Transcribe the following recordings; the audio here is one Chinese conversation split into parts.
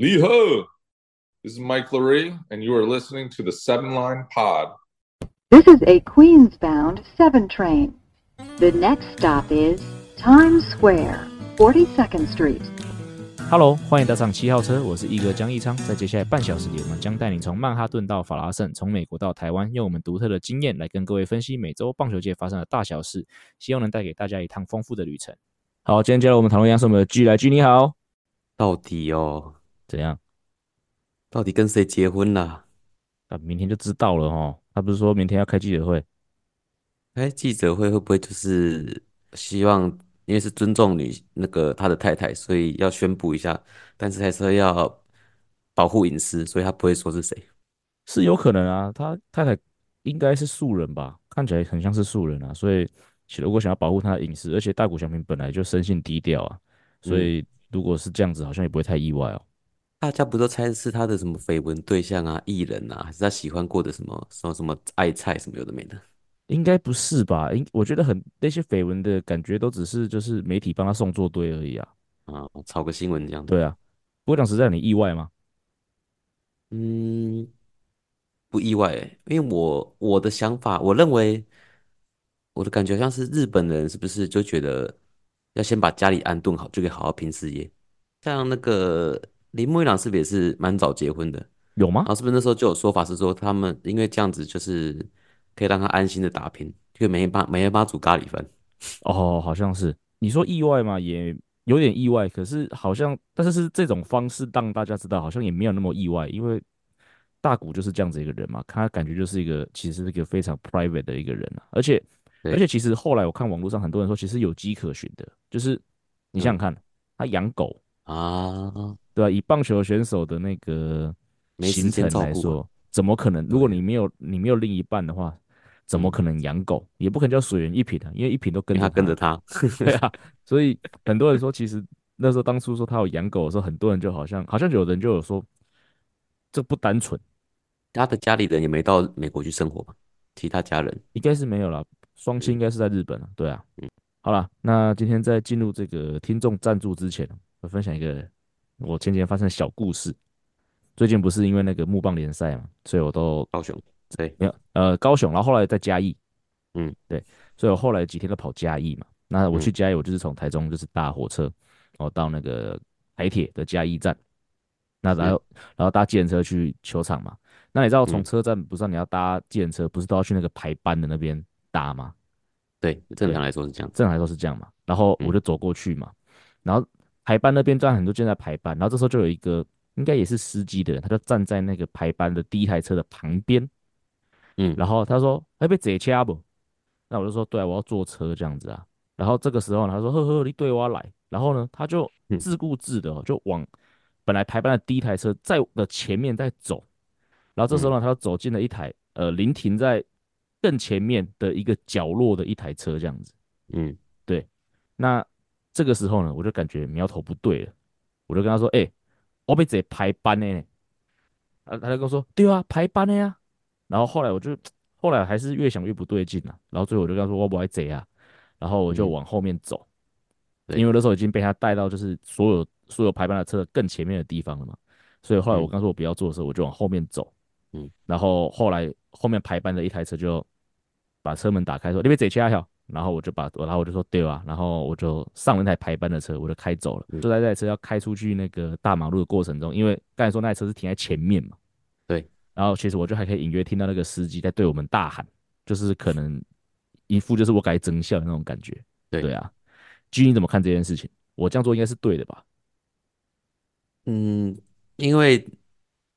Lee Ho, this is Mike Laree, and you are listening to the Seven Line Pod. This is a Queens-bound 7 train. The next stop is Times Square, 42nd Street. Hello，欢迎搭上七号车，我是一哥江一昌。在接下来半小时里，我们将带你从曼哈顿到法拉盛，从美国到台湾，用我们独特的经验来跟各位分析每周棒球界发生的大小事，希望能带给大家一趟丰富的旅程。好，今天接下来我们讨论一样是我们的 G 来 G，你好，到底哦。怎样？到底跟谁结婚啦？啊，明天就知道了哦。他不是说明天要开记者会？哎记者会会不会就是希望，因为是尊重女那个他的太太，所以要宣布一下，但是还是要保护隐私，所以他不会说是谁。是有可能啊，他太太应该是素人吧？看起来很像是素人啊，所以如果想要保护他的隐私，而且大谷翔平本来就生性低调啊，所以如果是这样子，好像也不会太意外哦。大家不都猜是他的什么绯闻对象啊、艺人啊，还是他喜欢过的什么什么什么爱菜什么有的没的？应该不是吧？应我觉得很那些绯闻的感觉都只是就是媒体帮他送作堆而已啊。啊，炒个新闻这样。对啊，不过讲实在，你意外吗？嗯，不意外欸，因为我我的想法，我认为我的感觉像是日本人是不是就觉得要先把家里安顿好，就可以好好拼事业，像那个。铃木一朗是不是也是蛮早结婚的？有吗？然后是不是那时候就有说法是说，他们因为这样子就是可以让他安心的打拼，就每天帮每天帮他煮咖喱饭。哦，好像是。你说意外嘛，也有点意外。可是好像，但是是这种方式让大家知道，好像也没有那么意外，因为大谷就是这样子一个人嘛，他感觉就是一个其实是一个非常 private 的一个人啊。而且而且其实后来我看网络上很多人说，其实有迹可循的，就是你想想看，嗯、他养狗啊。对啊，以棒球选手的那个行程来说，怎么可能？如果你没有你没有另一半的话，怎么可能养狗？也不可能叫水源一品啊，因为一品都跟着他，跟着他。对啊，所以很多人说，其实那时候当初说他有养狗的时候，很多人就好像好像有人就有说，这不单纯。他的家里人也没到美国去生活吧？其他家人应该是没有了，双亲应该是在日本啊。对啊，嗯，好了，那今天在进入这个听众赞助之前，我分享一个。我前几天发生小故事，最近不是因为那个木棒联赛嘛，所以我都高雄对，没有呃高雄，然后后来在嘉义，嗯对，所以我后来几天都跑嘉义嘛。那我去嘉义，我就是从台中就是搭火车，然后到那个台铁的嘉义站，那然后然后搭计程车去球场嘛。那你知道从车站不是你要搭计程车，不是都要去那个排班的那边搭吗？对，正常来说是这样，正常来说是这样嘛。然后我就走过去嘛，然后。排班那边站很多，正在排班，然后这时候就有一个应该也是司机的人，他就站在那个排班的第一台车的旁边，嗯，然后他说：“要被贼掐不？”那我就说：“对啊，我要坐车这样子啊。”然后这个时候呢，他说：“呵呵，你对我来。”然后呢，他就自顾自的就往本来排班的第一台车在的前面在走，然后这时候呢，他就走进了一台呃临停在更前面的一个角落的一台车这样子，嗯，对，那。这个时候呢，我就感觉苗头不对了，我就跟他说：“哎、欸，我被贼排班呢。”啊，他就跟我说：“对啊，排班的呀。”然后后来我就，后来还是越想越不对劲了。然后最后我就跟他说：“我不爱贼啊。”然后我就往后面走，嗯、因为那时候已经被他带到就是所有所有排班的车更前面的地方了嘛。所以后来我刚说我不要坐的时候，我就往后面走。嗯，然后后来后面排班的一台车就把车门打开说：“你被贼掐掉。”然后我就把，然后我就说对吧，然后我就上了那台排班的车，我就开走了。就在这台车要开出去那个大马路的过程中，因为刚才说那台车是停在前面嘛，对。然后其实我就还可以隐约听到那个司机在对我们大喊，就是可能一副就是我该真笑的那种感觉。对对啊，G 你怎么看这件事情？我这样做应该是对的吧？嗯，因为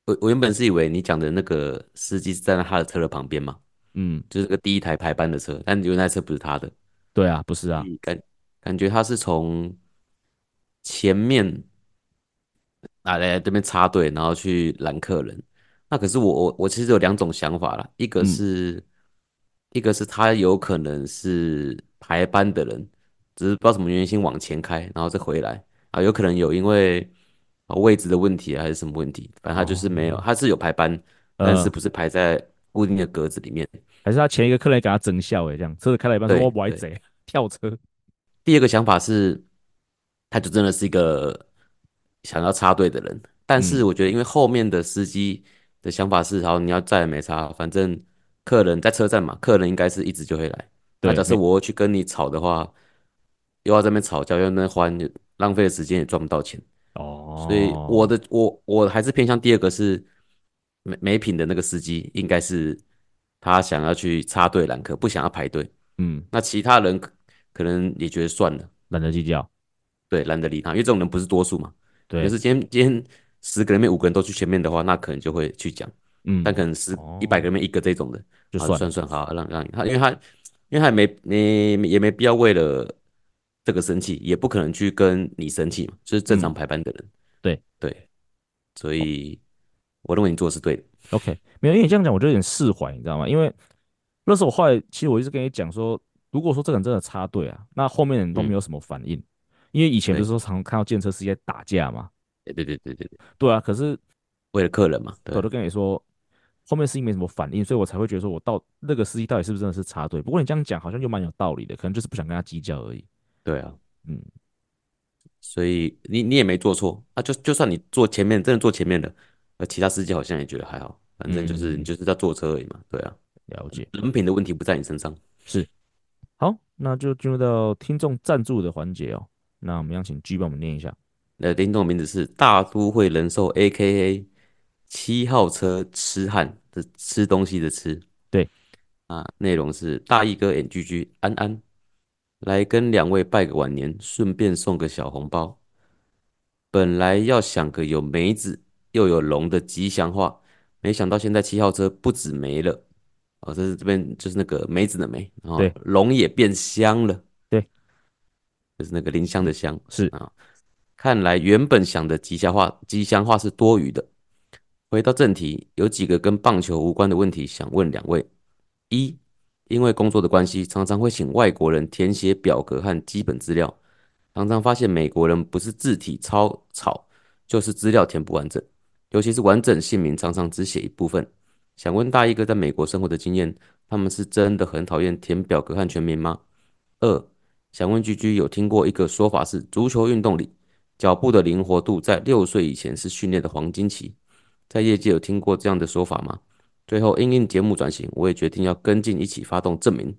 我我原本是以为你讲的那个司机是站在他的车的旁边嘛。嗯，就是个第一台排班的车，但原来车不是他的。对啊，不是啊，感感觉他是从前面啊来这边插队，然后去拦客人。那可是我我我其实有两种想法啦，一个是、嗯、一个是他有可能是排班的人，只是不知道什么原因先往前开，然后再回来。啊，有可能有因为位置的问题还是什么问题，反正他就是没有，哦、他是有排班，但是不是排在固定的格子里面。还是他前一个客人给他整笑诶，这样车子开了一半说我不爱贼 跳车。第二个想法是，他就真的是一个想要插队的人，但是我觉得，因为后面的司机的想法是，好，你要再也没插，反正客人在车站嘛，客人应该是一直就会来。那假设我去跟你吵的话，又要在那边吵架，又在那边欢，浪费的时间也赚不到钱。哦，所以我的我我还是偏向第二个是没没品的那个司机，应该是他想要去插队揽客，不想要排队。嗯，那其他人可能也觉得算了，懒得计较。对，懒得理他，因为这种人不是多数嘛。对，可是今天今天十个人里面五个人都去前面的话，那可能就会去讲。嗯，但可能十一百个里面一个这种的，就算算算好，让让他，因为他因为他也没没也没必要为了这个生气，也不可能去跟你生气嘛，就是正常排班的人。嗯、对对，所以我认为你做的是对的。OK，没有，因为你这样讲，我就有点释怀，你知道吗？因为那时候我后来其实我一直跟你讲说，如果说这个人真的插队啊，那后面人都没有什么反应。嗯因为以前不是说常看到见车司机在打架嘛？对对对对对对，对啊。可是为了客人嘛，对，我都跟你说，后面司机没什么反应，所以我才会觉得说我到那个司机到底是不是真的是插队？不过你这样讲好像就蛮有道理的，可能就是不想跟他计较而已。对啊，嗯，所以你你也没做错啊，就就算你坐前面，真的坐前面的，呃，其他司机好像也觉得还好，反正就是你就是在坐车而已嘛。对啊，了解，人品的问题不在你身上。是，好，那就进入到听众赞助的环节哦。那我们要请 G 帮我们念一下。那，听众名字是大都会人寿 A.K.A 七号车痴汉的吃东西的吃。对，啊，内容是大义哥 and GG 安安来跟两位拜个晚年，顺便送个小红包。本来要想个有梅子又有龙的吉祥话，没想到现在七号车不止没了，哦，这是这边就是那个梅子的梅，然后龙也变香了。对就是那个林香的香，是啊，看来原本想的吉祥话，吉祥话是多余的。回到正题，有几个跟棒球无关的问题想问两位：一，因为工作的关系，常常会请外国人填写表格和基本资料，常常发现美国人不是字体超草，就是资料填不完整，尤其是完整姓名，常常只写一部分。想问大义哥在美国生活的经验，他们是真的很讨厌填表格和全名吗？二。想问居居有听过一个说法是，足球运动里脚步的灵活度在六岁以前是训练的黄金期，在业界有听过这样的说法吗？最后因应节目转型，我也决定要跟进一起发动证明。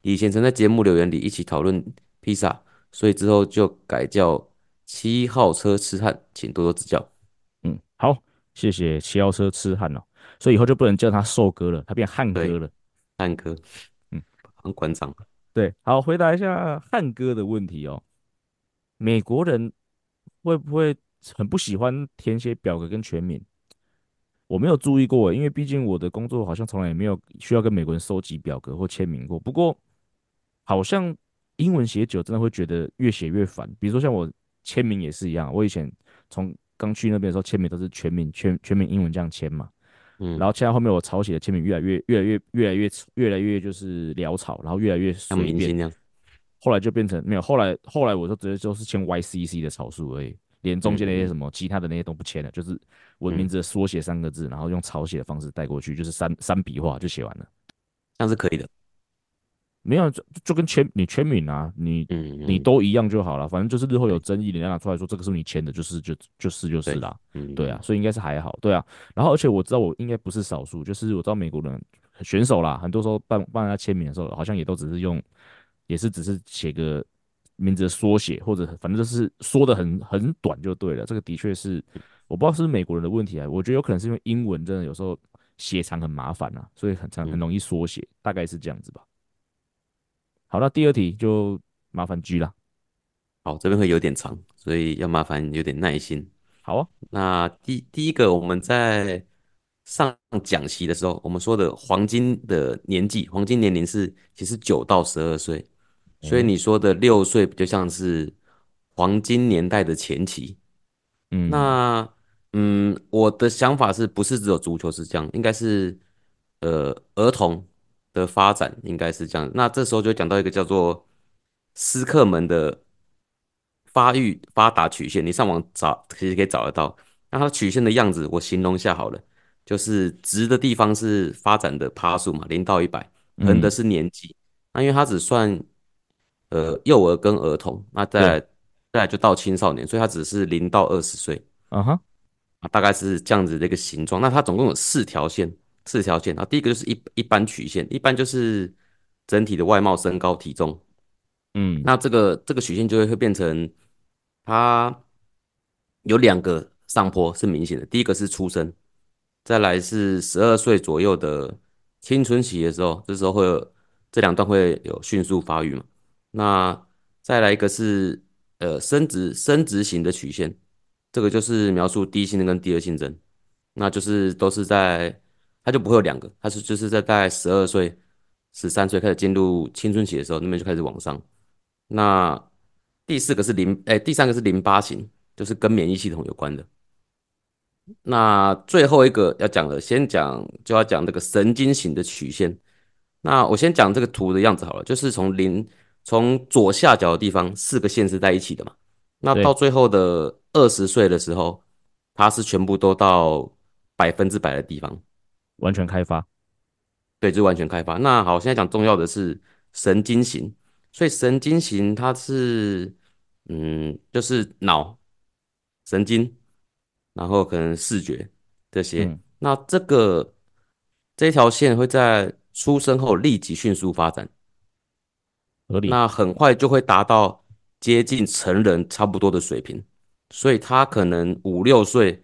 以前曾在节目留言里一起讨论披萨，所以之后就改叫七号车痴汉，请多多指教。嗯，好，谢谢七号车痴汉哦，所以以后就不能叫他瘦哥了，他变汉哥了，汉哥，嗯，汉馆长。对，好，回答一下汉哥的问题哦。美国人会不会很不喜欢填写表格跟全名？我没有注意过，因为毕竟我的工作好像从来也没有需要跟美国人收集表格或签名过。不过，好像英文写久真的会觉得越写越烦。比如说像我签名也是一样，我以前从刚去那边的时候签名都是全名全全名英文这样签嘛。嗯，然后现在后面我草写的签名越来越越来越越来越越来越就是潦草，然后越来越随便。后来就变成没有，后来后来我就直接就是签 YCC 的草书而已，连中间那些什么其他的那些都不签了，就是我的名字的缩写三个字，然后用草写的方式带过去，就是三三笔画就写完了，这样是可以的。没有，就就跟签你签名啊，你嗯嗯你都一样就好了，反正就是日后有争议，人家拿出来说这个是你签的，就是就就是就是啦，嗯，对啊，所以应该是还好，对啊。然后而且我知道我应该不是少数，就是我知道美国人选手啦，很多时候办办人家签名的时候，好像也都只是用，也是只是写个名字的缩写，或者反正就是缩的很很短就对了。这个的确是我不知道是不是美国人的问题啊，我觉得有可能是因为英文真的有时候写长很麻烦啊，所以很长很容易缩写，大概是这样子吧。好，那第二题就麻烦 G 了。好，这边会有点长，所以要麻烦有点耐心。好啊，那第第一个，我们在上讲席的时候，我们说的黄金的年纪，黄金年龄是其实九到十二岁，所以你说的六岁比较像是黄金年代的前期。嗯，那嗯，我的想法是不是只有足球是这样？应该是呃儿童。的发展应该是这样，那这时候就讲到一个叫做斯克门的发育发达曲线，你上网找其实可以找得到。那它曲线的样子我形容一下好了，就是直的地方是发展的趴数嘛，零到一百，横的是年纪。那因为它只算呃幼儿跟儿童，那再来再来就到青少年，所以它只是零到二十岁。啊哈，啊，大概是这样子的一个形状。那它总共有四条线，四条线啊。第一个就是一一般曲线，一般就是整体的外貌、身高、体重。嗯，那这个这个曲线就会会变成它有两个上坡是明显的，第一个是出生，再来是十二岁左右的青春期的时候，这时候会有这两段会有迅速发育嘛。那再来一个是呃生殖生殖型的曲线。这个就是描述第一性征跟第二性征，那就是都是在，它就不会有两个，他是就是在大概十二岁、十三岁开始进入青春期的时候，那边就开始往上。那第四个是淋，哎，第三个是淋巴型，就是跟免疫系统有关的。那最后一个要讲的，先讲就要讲这个神经型的曲线。那我先讲这个图的样子好了，就是从零从左下角的地方四个线是在一起的嘛。那到最后的二十岁的时候，它是全部都到百分之百的地方，完全开发。对，就完全开发。那好，现在讲重要的是神经型，所以神经型它是，嗯，就是脑、神经，然后可能视觉这些。嗯、那这个这条线会在出生后立即迅速发展，合理。那很快就会达到。接近成人差不多的水平，所以他可能五六岁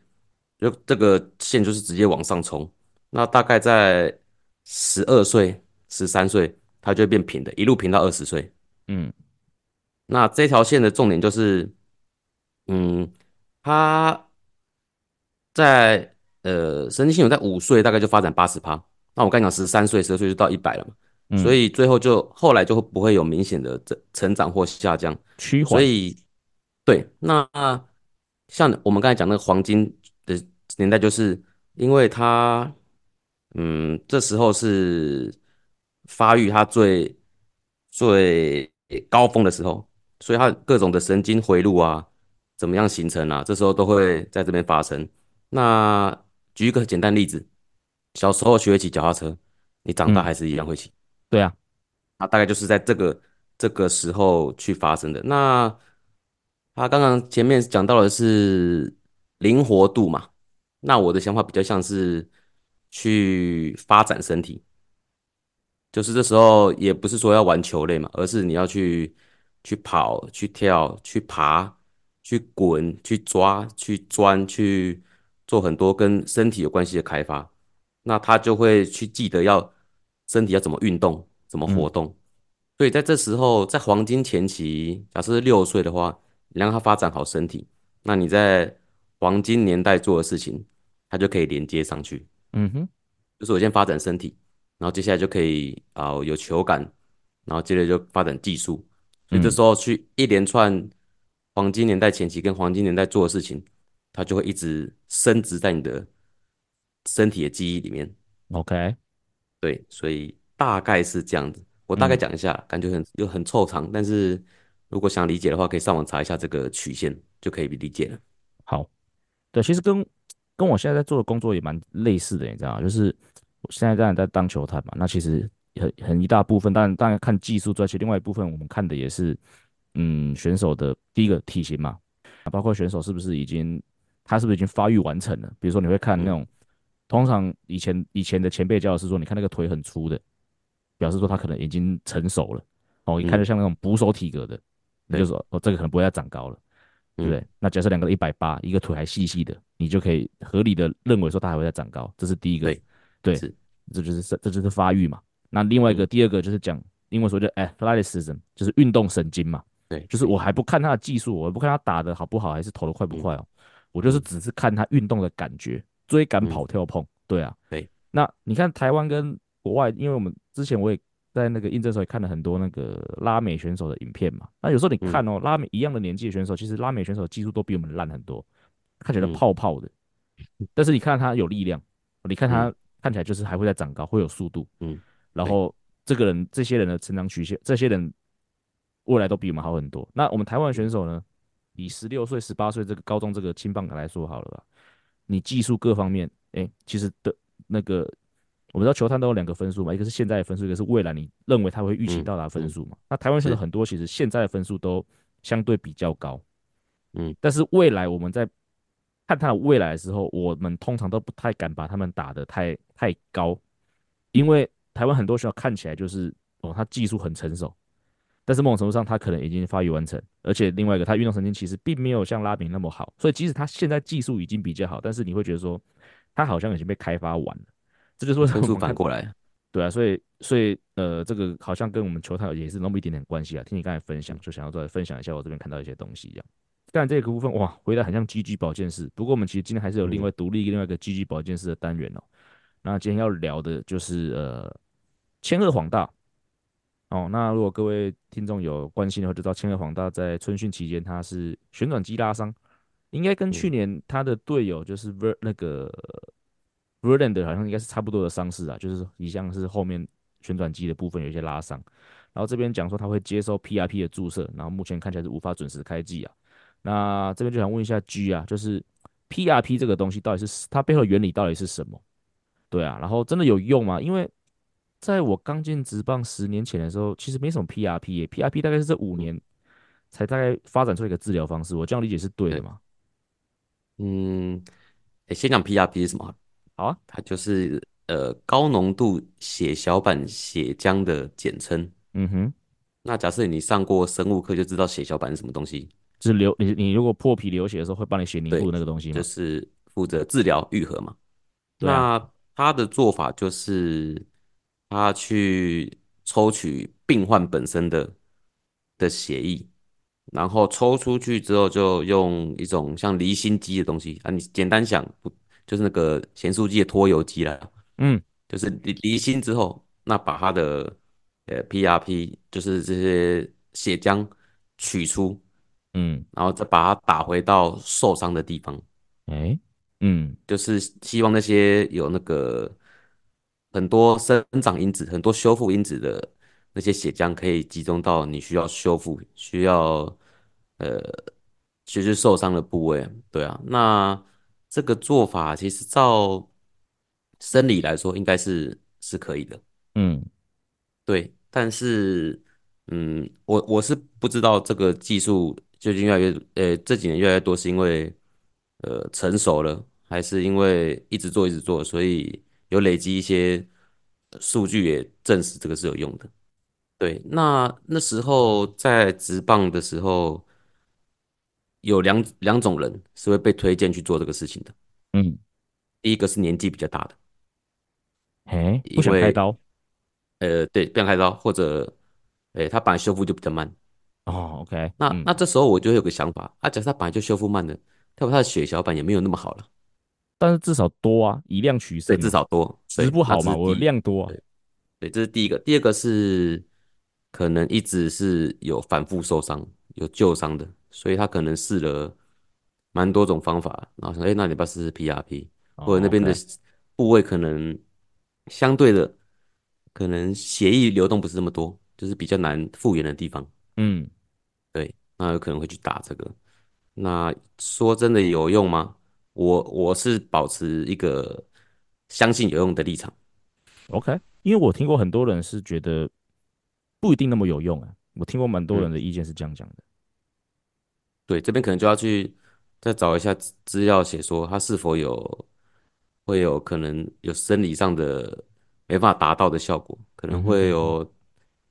就这个线就是直接往上冲，那大概在十二岁、十三岁，它就会变平的，一路平到二十岁。嗯，那这条线的重点就是，嗯，它在呃神经系统在五岁大概就发展八十趴，那我刚讲十三岁、十二岁就到一百了嘛。所以最后就后来就会不会有明显的成成长或下降，趋缓。所以对，那像我们刚才讲那个黄金的年代，就是因为它，嗯，这时候是发育它最最高峰的时候，所以它各种的神经回路啊，怎么样形成啊，这时候都会在这边发生。那举一个简单例子，小时候学会骑脚踏车，你长大还是一样会骑。嗯对啊，那大概就是在这个这个时候去发生的。那他刚刚前面讲到的是灵活度嘛，那我的想法比较像是去发展身体，就是这时候也不是说要玩球类嘛，而是你要去去跑、去跳、去爬、去滚、去抓、去钻、去做很多跟身体有关系的开发，那他就会去记得要。身体要怎么运动，怎么活动？嗯、所以在这时候，在黄金前期，假设是六岁的话，你让他发展好身体，那你在黄金年代做的事情，他就可以连接上去。嗯哼，就是我先发展身体，然后接下来就可以啊、呃、有球感，然后接着就发展技术。所以这时候去一连串黄金年代前期跟黄金年代做的事情，它就会一直升值在你的身体的记忆里面。OK。对，所以大概是这样子。我大概讲一下，嗯、感觉很又很凑长，但是如果想理解的话，可以上网查一下这个曲线，就可以理解了。好，对，其实跟跟我现在在做的工作也蛮类似的，你知道吗？就是我现在当然在当球探嘛，那其实很很一大部分，当然当然看技术，而且另外一部分我们看的也是，嗯，选手的第一个体型嘛，包括选手是不是已经他是不是已经发育完成了？比如说你会看那种。嗯通常以前以前的前辈教的是说，你看那个腿很粗的，表示说他可能已经成熟了。哦，一看就像那种捕手体格的，你就说哦，这个可能不会再长高了，对不对？那假设两个一百八，一个腿还细细的，你就可以合理的认为说他还会再长高，这是第一个。对，这就是这就是发育嘛。那另外一个第二个就是讲英文说叫 athleticism，就是运动神经嘛。对，就是我还不看他的技术，我不看他打的好不好，还是投的快不快哦，我就是只是看他运动的感觉。追赶跑跳碰，嗯、对啊，对。那你看台湾跟国外，因为我们之前我也在那个印证候也看了很多那个拉美选手的影片嘛。那有时候你看哦，嗯、拉美一样的年纪的选手，其实拉美选手技术都比我们烂很多，看起来泡泡的。嗯、但是你看他有力量，你看他看起来就是还会再长高，会有速度。嗯。然后这个人这些人的成长曲线，这些人未来都比我们好很多。那我们台湾选手呢？以十六岁、十八岁这个高中这个青棒来说好了吧。你技术各方面，哎、欸，其实的那个，我们知道球探都有两个分数嘛，一个是现在的分数，一个是未来你认为他会预期到达分数嘛。嗯嗯、那台湾选手很多其实现在的分数都相对比较高，嗯，但是未来我们在看他的未来的时候，我们通常都不太敢把他们打得太太高，因为台湾很多学校看起来就是哦，他技术很成熟，但是某种程度上他可能已经发育完成，而且另外一个他运动神经其实并没有像拉比那么好，所以即使他现在技术已经比较好，但是你会觉得说他好像已经被开发完了，这就是为什么反过来，对啊，所以所以呃，这个好像跟我们球探也是那么一点点关系啊。听你刚才分享，就想要再分享一下我这边看到一些东西一样。但这个部分哇，回答很像 GG 保健室。不过我们其实今天还是有另外独立另外一个 GG 保健室的单元哦。那今天要聊的就是呃千鹤黄大哦。那如果各位听众有关心的话，就知道千鹤黄大在春训期间他是旋转肌拉伤，应该跟去年他的队友就是 Ver 那个 Verlander 好像应该是差不多的伤势啊，就是一项是后面旋转肌的部分有一些拉伤。然后这边讲说他会接受 PRP 的注射，然后目前看起来是无法准时开季啊。那这边就想问一下 G 啊，就是 PRP 这个东西到底是它背后的原理到底是什么？对啊，然后真的有用吗？因为在我刚进职棒十年前的时候，其实没什么 PRP 耶，PRP 大概是这五年才大概发展出一个治疗方式。我这样理解是对的吗？嗯，先讲 PRP 是什么？好啊，它就是呃高浓度血小板血浆的简称。嗯哼，那假设你上过生物课，就知道血小板是什么东西。是流你你如果破皮流血的时候会帮你血凝固那个东西吗？就是负责治疗愈合嘛。对啊。那他的做法就是他去抽取病患本身的的血液，然后抽出去之后就用一种像离心机的东西啊，你简单想不就是那个咸酥鸡的脱油机啦？嗯，就是离离心之后，那把他的呃 PRP 就是这些血浆取出。嗯，然后再把它打回到受伤的地方，哎，嗯，就是希望那些有那个很多生长因子、很多修复因子的那些血浆，可以集中到你需要修复、需要呃，其实受伤的部位。对啊，那这个做法其实照生理来说应该是是可以的，嗯，对，但是嗯，我我是不知道这个技术。最近越来越，呃，这几年越来越多，是因为，呃，成熟了，还是因为一直做一直做，所以有累积一些数据也证实这个是有用的。对，那那时候在职棒的时候，有两两种人是会被推荐去做这个事情的。嗯，第一个是年纪比较大的，哎，不想开刀，呃，对，不想开刀，或者，哎，他本来修复就比较慢。哦，OK，那那这时候我就会有个想法，啊，假设他本来就修复慢的，代表他的血小板也没有那么好了，但是至少多啊，以量取胜，至少多，质不好嘛，我量多啊，对，对，这是第一个，第二个是可能一直是有反复受伤、有旧伤的，所以他可能试了蛮多种方法，然后说，哎，那你不要试试 PRP，或者那边的部位可能相对的，可能血液流动不是那么多，就是比较难复原的地方，嗯。对，那有可能会去打这个。那说真的有用吗？我我是保持一个相信有用的立场。OK，因为我听过很多人是觉得不一定那么有用啊。我听过蛮多人的意见是这样讲的。嗯。对，这边可能就要去再找一下资料，写说它是否有会有可能有生理上的没办法达到的效果，可能会有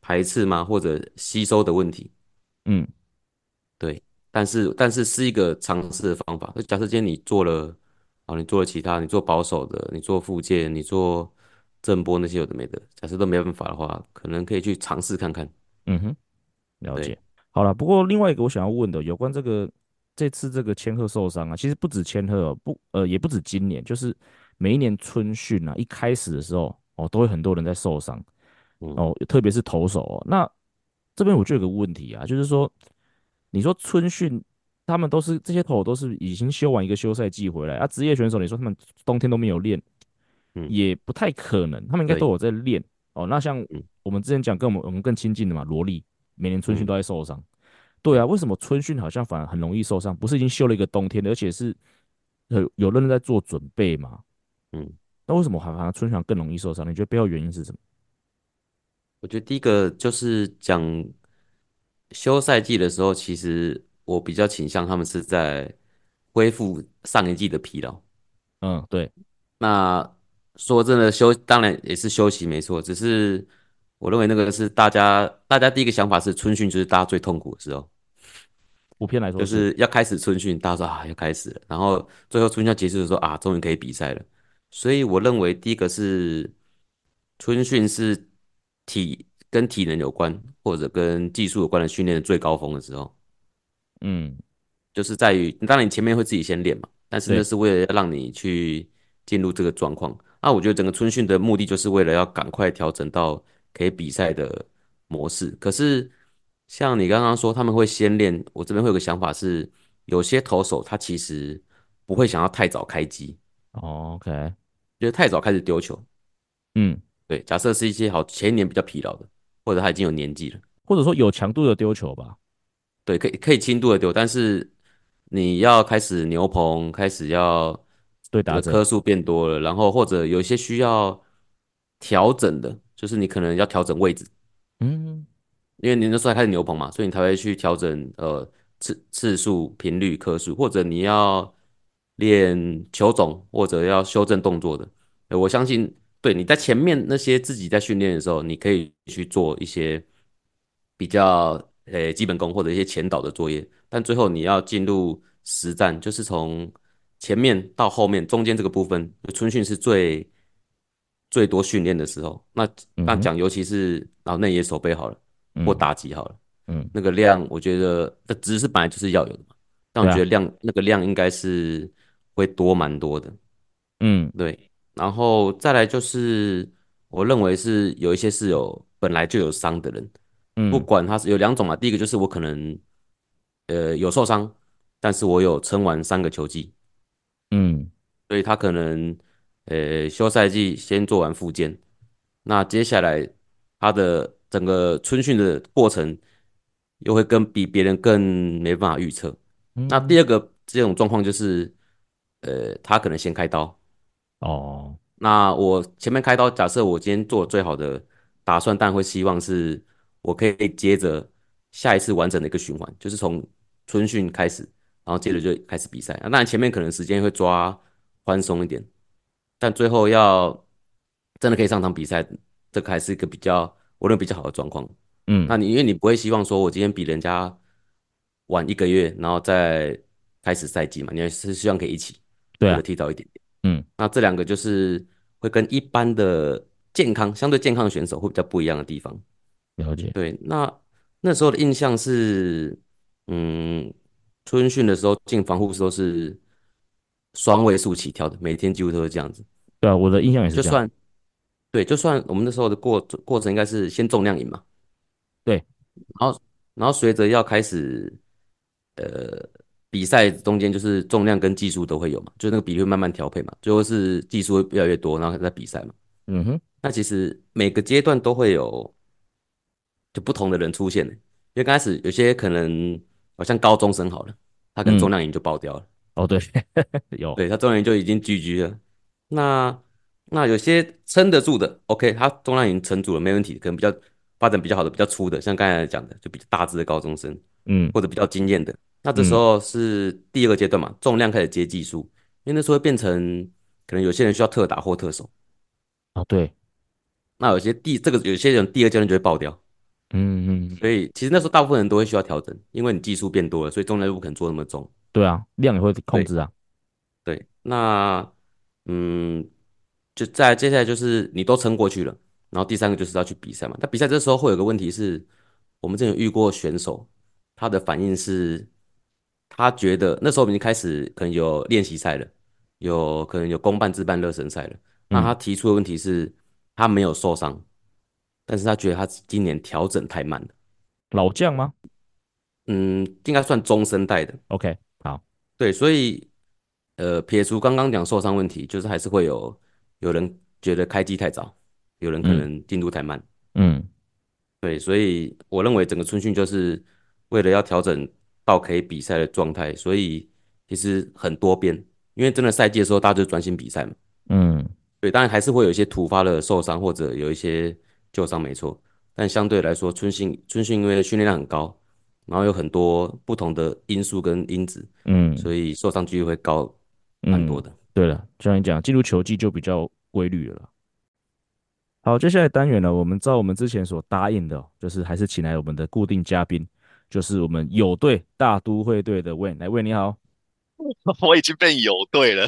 排斥吗？或者吸收的问题。嗯，对，但是但是是一个尝试的方法。那假设今天你做了，啊，你做了其他，你做保守的，你做附件，你做震波那些有的没的，假设都没办法的话，可能可以去尝试看看。嗯哼，了解。好了，不过另外一个我想要问的，有关这个这次这个千鹤受伤啊，其实不止千鹤哦，不呃也不止今年，就是每一年春训啊，一开始的时候哦，都会很多人在受伤，哦，特别是投手哦，那。这边我就有个问题啊，就是说，你说春训，他们都是这些投手都是已经休完一个休赛季回来啊，职业选手你说他们冬天都没有练，也不太可能，他们应该都有在练哦。那像我们之前讲跟我们我们更亲近的嘛，罗莉每年春训都在受伤，对啊，为什么春训好像反而很容易受伤？不是已经休了一个冬天的，而且是有有人在做准备嘛？嗯，那为什么好像春训更容易受伤？你觉得背后原因是什么？我觉得第一个就是讲休赛季的时候，其实我比较倾向他们是在恢复上一季的疲劳。嗯，对。那说真的休，当然也是休息没错，只是我认为那个是大家大家第一个想法是春训就是大家最痛苦的时候。普遍来说，就是要开始春训，大家说啊要开始了，然后最后春训要结束的时候啊，终于可以比赛了。所以我认为第一个是春训是体跟体能有关，或者跟技术有关的训练的最高峰的时候。嗯，就是在于，当然你前面会自己先练嘛，但是那是为了要让你去进入这个状况。那我觉得整个春训的目的就是为了要赶快调整到可以比赛的模式。可是像你刚刚说他们会先练，我这边会有个想法是，有些投手他其实不会想要太早开机。哦，OK，就是太早开始丢球。嗯，对，假设是一些好前一年比较疲劳的，或者他已经有年纪了，或者说有强度的丢球吧。对，可以可以轻度的丢，但是你要开始牛棚，开始要对打的颗数变多了，然后或者有一些需要调整的，就是你可能要调整位置，嗯，因为你那时候还开始牛棚嘛，所以你才会去调整呃次次数、频率、颗数，或者你要练球种或者要修正动作的，我相信对你在前面那些自己在训练的时候，你可以去做一些比较。呃，基本功或者一些前导的作业，但最后你要进入实战，就是从前面到后面中间这个部分，春训是最最多训练的时候。那那讲，尤其是然后内野手背好了，嗯、或打击好了，嗯，那个量，我觉得的值是本来就是要有的嘛。但我觉得量、啊、那个量应该是会多蛮多的，嗯，对。然后再来就是，我认为是有一些是有本来就有伤的人。不管他是有两种嘛，第一个就是我可能，呃，有受伤，但是我有撑完三个球季，嗯，所以他可能，呃，休赛季先做完复健，那接下来他的整个春训的过程又会跟比别人更没办法预测。那第二个这种状况就是，呃，他可能先开刀，哦，那我前面开刀，假设我今天做最好的打算，但会希望是。我可以接着下一次完整的一个循环，就是从春训开始，然后接着就开始比赛。那当然前面可能时间会抓宽松一点，但最后要真的可以上场比赛，这个还是一个比较我认为比较好的状况。嗯，那你因为你不会希望说我今天比人家晚一个月，然后再开始赛季嘛？你还是希望可以一起，对啊，提早一点点。嗯，那这两个就是会跟一般的健康相对健康的选手会比较不一样的地方。了解，对，那那时候的印象是，嗯，春训的时候进防护时候是双位数起跳的，每天几乎都是这样子。对啊，我的印象也是这样。就算对，就算我们那时候的过过程应该是先重量饮嘛，对，然后然后随着要开始，呃，比赛中间就是重量跟技术都会有嘛，就那个比例会慢慢调配嘛，最后是技术会越来越多，然后在比赛嘛。嗯哼，那其实每个阶段都会有。就不同的人出现的，因为刚开始有些可能好像高中生好了，他可能重量已经就爆掉了。嗯、哦，对，有，对他重量就已经 GG 了。那那有些撑得住的，OK，他重量已经撑住了，没问题。可能比较发展比较好的、比较粗的，像刚才讲的，就比较大只的高中生，嗯，或者比较经验的。那这时候是第二个阶段嘛，重量开始接技术，因为那时候会变成可能有些人需要特打或特守。啊，对。那有些第这个有些人第二阶段就会爆掉。嗯嗯，所以其实那时候大部分人都会需要调整，因为你技术变多了，所以重量就不可能做那么重。对啊，量也会控制啊。对，对，那嗯，就在接下来就是你都撑过去了，然后第三个就是要去比赛嘛。那比赛这时候会有个问题是，我们之前有遇过选手，他的反应是，他觉得那时候已经开始可能有练习赛了，有可能有公办自办热身赛了，那他提出的问题是，他没有受伤。但是他觉得他今年调整太慢了。老将吗？嗯，应该算中生代的。OK，好，对，所以呃，撇除刚刚讲受伤问题，就是还是会有有人觉得开机太早，有人可能进度太慢。嗯，对，所以我认为整个春训就是为了要调整到可以比赛的状态，所以其实很多变，因为真的赛季的时候大家就专心比赛嘛。嗯，对，当然还是会有一些突发的受伤或者有一些。旧伤没错，但相对来说，春训春训因为训练量很高，然后有很多不同的因素跟因子，嗯，所以受伤几率会高蛮多的。嗯、对了，就像你讲，进入球季就比较规律了。好，接下来单元呢，我们照我们之前所答应的，就是还是请来我们的固定嘉宾，就是我们友队大都会队的 Wayne，来 Wayne 你好。我已经变友队了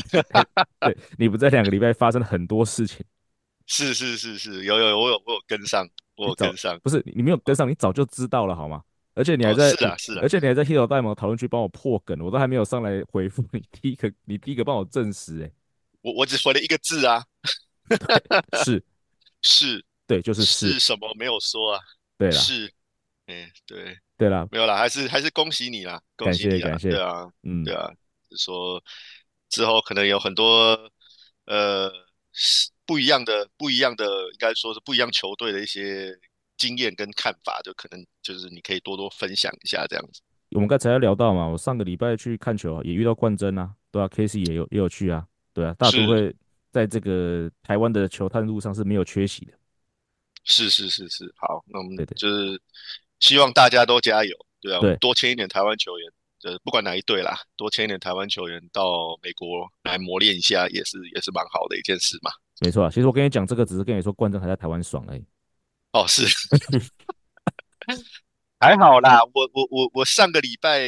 对，你不在两个礼拜发生了很多事情。是是是是，有有我有我有跟上，我有跟上。不是你没有跟上，你早就知道了好吗？而且你还在，哦、是啊是啊，而且你还在大联盟讨论区帮我破梗，我都还没有上来回复你，第一个你第一个帮我证实、欸，哎，我我只回了一个字啊，是 是，对，就是是，是什么没有说啊？对了，是，嗯，对对啦，没有啦，还是还是恭喜你啦，恭喜你啦，感谢感谢，对啊，嗯，对啊，说之后可能有很多呃不一样的不一样的，应该说是不一样球队的一些。经验跟看法，就可能就是你可以多多分享一下这样子。我们刚才聊到嘛，我上个礼拜去看球，也遇到冠真啊，对啊，KC 也有也有去啊，对啊，大都会在这个台湾的球探路上是没有缺席的。是是是是，好，那我们就是希望大家都加油，对啊，对多签一点台湾球员，呃，不管哪一队啦，多签一点台湾球员到美国来磨练一下，也是也是蛮好的一件事嘛。没错啊，其实我跟你讲这个，只是跟你说冠真还在台湾爽而已。哦，是，还好啦。我我我我上个礼拜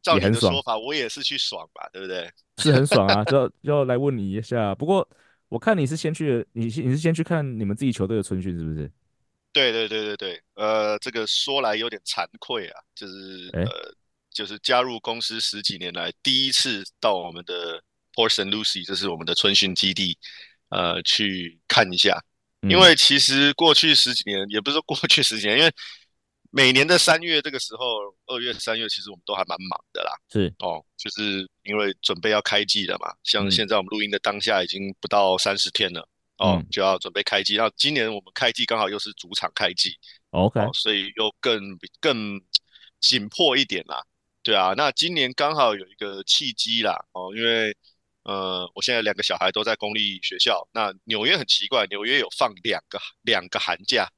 照你的说法，我也是去爽吧，对不对？是很爽啊，就就来问你一下。不过我看你是先去，你你是先去看你们自己球队的春训，是不是？对对对对对，呃，这个说来有点惭愧啊，就是、欸、呃，就是加入公司十几年来第一次到我们的 Port St. Lucie，这是我们的春训基地，呃，去看一下。因为其实过去十几年，也不是说过去十几年，因为每年的三月这个时候，二月、三月，其实我们都还蛮忙的啦。是哦，就是因为准备要开季了嘛。像现在我们录音的当下，已经不到三十天了，嗯、哦，就要准备开季。然后今年我们开季刚好又是主场开季，OK，哦，所以又更更紧迫一点啦。对啊，那今年刚好有一个契机啦，哦，因为。呃，我现在两个小孩都在公立学校。那纽约很奇怪，纽约有放两个两个寒假，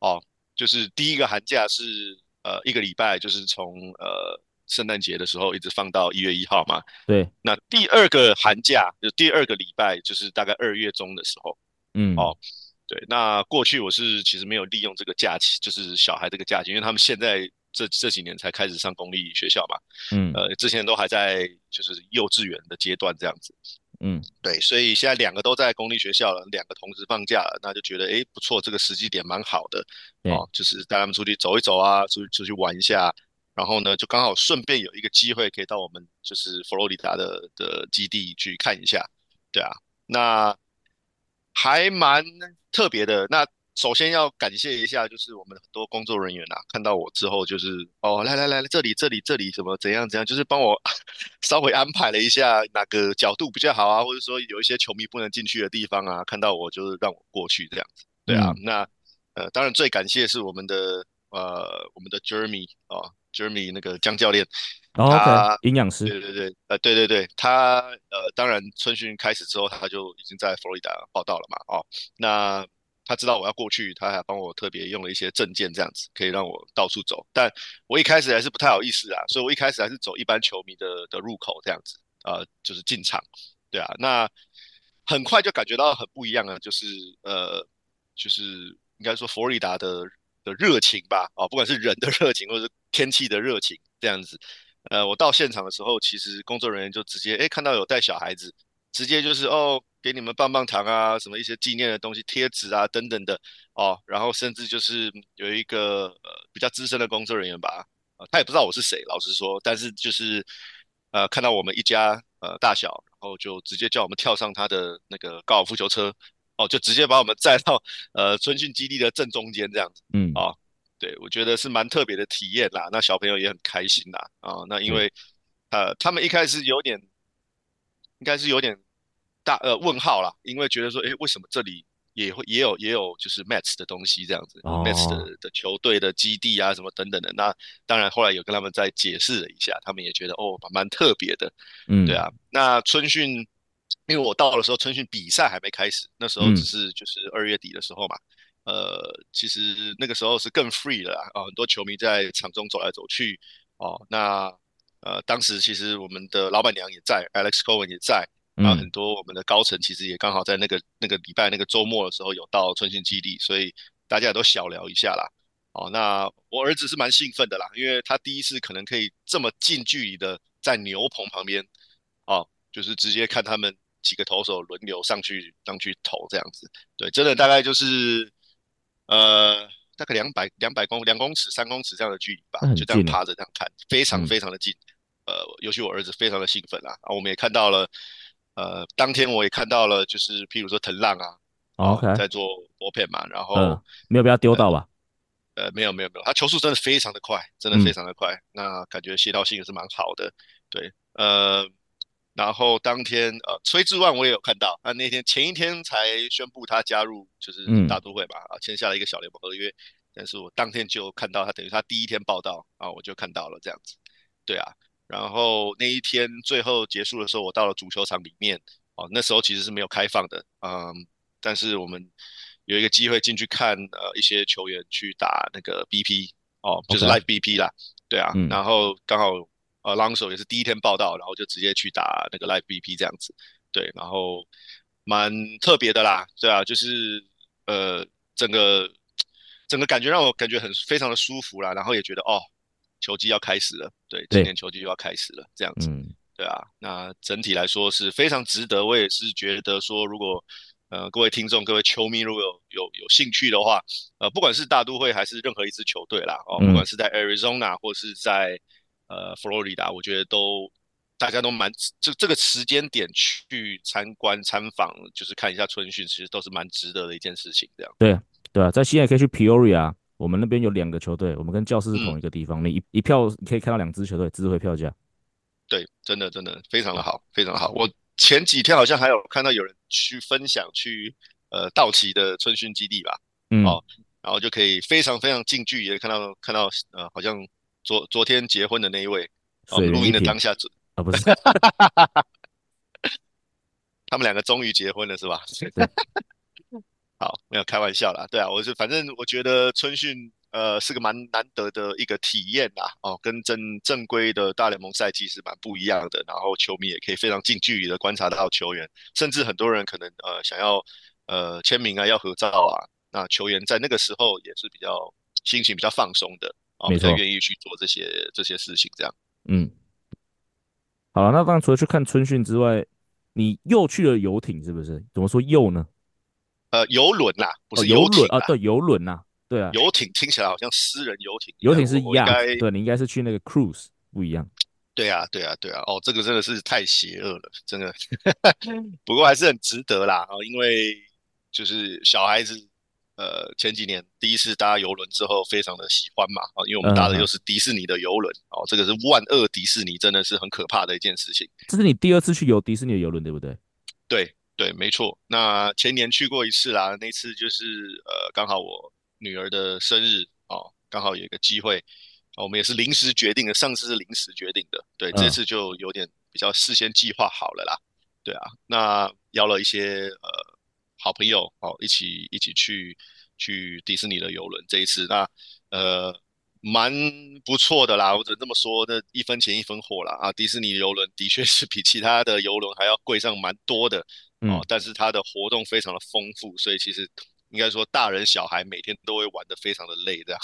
哦，就是第一个寒假是呃一个礼拜，就是从呃圣诞节的时候一直放到一月一号嘛。对。那第二个寒假就第二个礼拜就是大概二月中的时候。嗯。哦，对。那过去我是其实没有利用这个假期，就是小孩这个假期，因为他们现在。这这几年才开始上公立学校嘛，嗯，呃，之前都还在就是幼稚园的阶段这样子，嗯，对，所以现在两个都在公立学校了，两个同时放假了，那就觉得哎不错，这个时机点蛮好的，哦，就是带他们出去走一走啊，出去出去玩一下，然后呢，就刚好顺便有一个机会可以到我们就是佛罗里达的的基地去看一下，对啊，那还蛮特别的，那。首先要感谢一下，就是我们很多工作人员啊，看到我之后，就是哦，来来来，这里这里这里什么怎样怎样，就是帮我 稍微安排了一下哪个角度比较好啊，或者说有一些球迷不能进去的地方啊，看到我就是让我过去这样子。对啊，嗯、那呃，当然最感谢是我们的呃我们的 Jeremy 啊、哦、Jeremy 那个江教练，哦、他营养、师，对对对，呃对对对，他呃当然春训开始之后，他就已经在佛罗里达报道了嘛，哦，那。他知道我要过去，他还帮我特别用了一些证件，这样子可以让我到处走。但我一开始还是不太好意思啊，所以我一开始还是走一般球迷的的入口这样子，呃，就是进场，对啊。那很快就感觉到很不一样啊，就是呃，就是应该说佛罗里达的热情吧，啊，不管是人的热情或者是天气的热情这样子。呃，我到现场的时候，其实工作人员就直接哎看到有带小孩子，直接就是哦。给你们棒棒糖啊，什么一些纪念的东西、贴纸啊等等的哦，然后甚至就是有一个呃比较资深的工作人员吧，呃，他也不知道我是谁，老实说，但是就是呃看到我们一家呃大小，然后就直接叫我们跳上他的那个高尔夫球车，哦，就直接把我们载到呃春训基地的正中间这样子，嗯，哦，对，我觉得是蛮特别的体验啦，那小朋友也很开心啦，啊、哦，那因为、嗯、呃他们一开始有点，应该是有点。大呃问号啦，因为觉得说，哎，为什么这里也会也有也有就是 Mets 的东西这样子、哦、，Mets 的的球队的基地啊什么等等的。那当然后来有跟他们再解释了一下，他们也觉得哦蛮特别的，嗯，对啊。那春训，因为我到的时候春训比赛还没开始，那时候只是就是二月底的时候嘛，呃，其实那个时候是更 free 了啊，很多球迷在场中走来走去哦。那呃，当时其实我们的老板娘也在，Alex Cohen 也在，啊，很多我们的高层其实也刚好在那个那个礼拜那个周末的时候有到春训基地，所以大家也都小聊一下啦。哦，那我儿子是蛮兴奋的啦，因为他第一次可能可以这么近距离的在牛棚旁边，哦，就是直接看他们几个投手轮流上去上去投这样子，对，真的大概就是。呃，大概两百两百公两公尺三公尺这样的距离吧，就这样趴着这样看，非常非常的近。嗯、呃，尤其我儿子非常的兴奋啊，啊，我们也看到了，呃，当天我也看到了，就是譬如说藤浪啊、哦、，OK，在做 bullpen 嘛，然后、嗯、没有被他丢到吧？呃，呃没有没有没有，他球速真的非常的快，真的非常的快，嗯、那感觉协调性也是蛮好的，对，呃。然后当天，呃，崔志万我也有看到，他那天前一天才宣布他加入，就是大都会吧，啊，签下了一个小联盟合约。但是我当天就看到他，等于他第一天报道啊，我就看到了这样子，对啊。然后那一天最后结束的时候，我到了主球场里面，哦，那时候其实是没有开放的，嗯，但是我们有一个机会进去看，呃，一些球员去打那个 BP，哦，就是 Live BP 啦.对啊，嗯、然后刚好。呃，Alonso 也是第一天报道，然后就直接去打那个 Live BP 这样子，对，然后蛮特别的啦，对啊，就是呃，整个整个感觉让我感觉很非常的舒服啦，然后也觉得哦，球季要开始了，对，今年球季就要开始了，这样子，嗯、对啊，那整体来说是非常值得，我也是觉得说，如果呃各位听众、各位球迷如果有有有兴趣的话，呃，不管是大都会还是任何一支球队啦，哦，不管是在 Arizona 或是在呃，佛罗里达，我觉得都大家都蛮这这个时间点去参观参访，就是看一下春训，其实都是蛮值得的一件事情。这样对对啊，在西岸可以去 Peoria，我们那边有两个球队，我们跟教室是同一个地方，嗯、你一一票你可以看到两支球队，值回票价。对，真的真的非常的好，非常好。我前几天好像还有看到有人去分享去呃道奇的春训基地吧，嗯，哦，然后就可以非常非常近距离的看到看到呃好像。昨昨天结婚的那一位，哦，录音的当下，啊不是，他们两个终于结婚了是吧？对 好，没有开玩笑啦，对啊，我是反正我觉得春训呃是个蛮难得的一个体验啦，哦，跟正正规的大联盟赛季是蛮不一样的，然后球迷也可以非常近距离的观察到球员，甚至很多人可能呃想要呃签名啊，要合照啊，那球员在那个时候也是比较心情比较放松的。哦，比较愿意去做这些这些事情，这样。嗯，好了，那当然除了去看春训之外，你又去了游艇，是不是？怎么说又呢？呃，游轮啦，不是游艇啊，对，游轮呐，对啊。游艇听起来好像私人游艇，游艇是一样，对，你应该是去那个 cruise，不一样。对啊，对啊，对啊。哦，这个真的是太邪恶了，真的。不过还是很值得啦，因为就是小孩子。呃，前几年第一次搭游轮之后，非常的喜欢嘛，啊，因为我们搭的又是迪士尼的游轮，哦、嗯，这个是万恶迪士尼，真的是很可怕的一件事情。这是你第二次去游迪士尼的游轮，对不对？对对，没错。那前年去过一次啦，那次就是呃，刚好我女儿的生日哦，刚好有一个机会，我们也是临时决定的，上次是临时决定的，对，这次就有点比较事先计划好了啦，对啊，那邀了一些呃。好朋友哦，一起一起去去迪士尼的游轮这一次，那呃蛮不错的啦，我只能这么说，那一分钱一分货啦啊！迪士尼游轮的确是比其他的游轮还要贵上蛮多的哦，嗯、但是它的活动非常的丰富，所以其实应该说大人小孩每天都会玩的非常的累这样。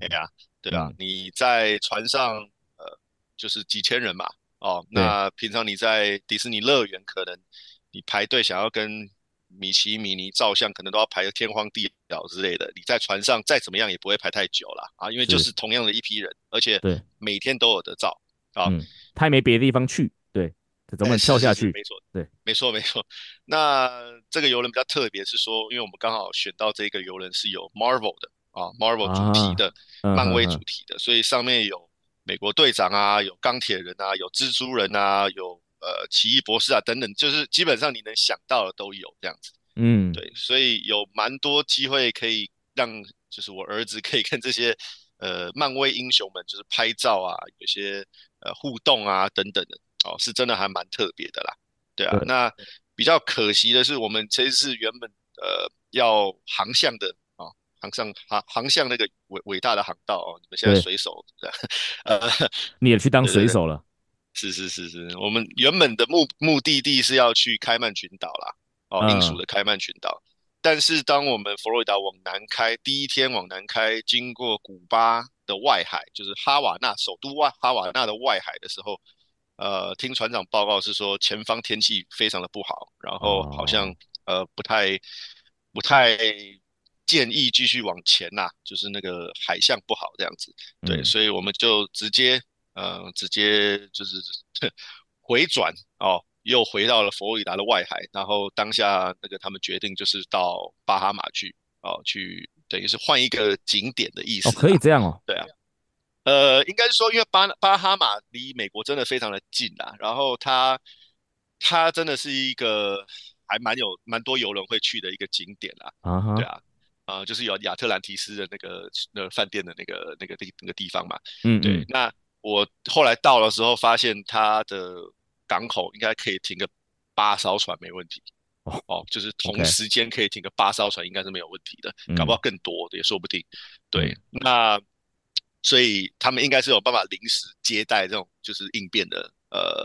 哎呀，对啊，你在船上呃就是几千人嘛哦，那平常你在迪士尼乐园可能你排队想要跟米奇、米妮照相可能都要排个天荒地老之类的，你在船上再怎么样也不会排太久了啊，因为就是同样的一批人，而且每天都有得照啊。他也没别的地方去，对，他总跳下去。没错，对，没错，没错。那这个游轮比较特别，是说，因为我们刚好选到这个游轮是有 Marvel 的啊，Marvel 主题的，漫威主题的，所以上面有美国队长啊，有钢铁人啊，有蜘蛛人啊，有。呃，奇异博士啊，等等，就是基本上你能想到的都有这样子，嗯，对，所以有蛮多机会可以让，就是我儿子可以跟这些呃漫威英雄们就是拍照啊，有些呃互动啊等等的，哦，是真的还蛮特别的啦，对啊，对那比较可惜的是，我们这次原本呃要航向的啊，航向航航向那个伟伟大的航道哦。你们现在水手，对 呃，你也去当水手了？是是是是，我们原本的目目的地是要去开曼群岛啦，哦，英属的开曼群岛。嗯、但是当我们佛罗里达往南开，第一天往南开，经过古巴的外海，就是哈瓦那首都外哈瓦那的外海的时候，呃，听船长报告是说前方天气非常的不好，然后好像、哦、呃不太不太建议继续往前呐、啊，就是那个海象不好这样子。对，嗯、所以我们就直接。呃，直接就是 回转哦，又回到了佛罗里达的外海，然后当下那个他们决定就是到巴哈马去哦，去等于是换一个景点的意思。哦，可以这样哦。对啊，呃，应该是说，因为巴巴哈马离美国真的非常的近啊，然后它它真的是一个还蛮有蛮多游轮会去的一个景点啊。啊哈，对啊，啊、呃，就是有亚特兰提斯的那个那个饭店的那个那个地那个地方嘛。嗯，嗯，对，那。我后来到的时候，发现它的港口应该可以停个八艘船没问题。哦哦，就是同时间可以停个八艘船，应该是没有问题的，搞不好更多的也说不定。对，那所以他们应该是有办法临时接待这种就是应变的呃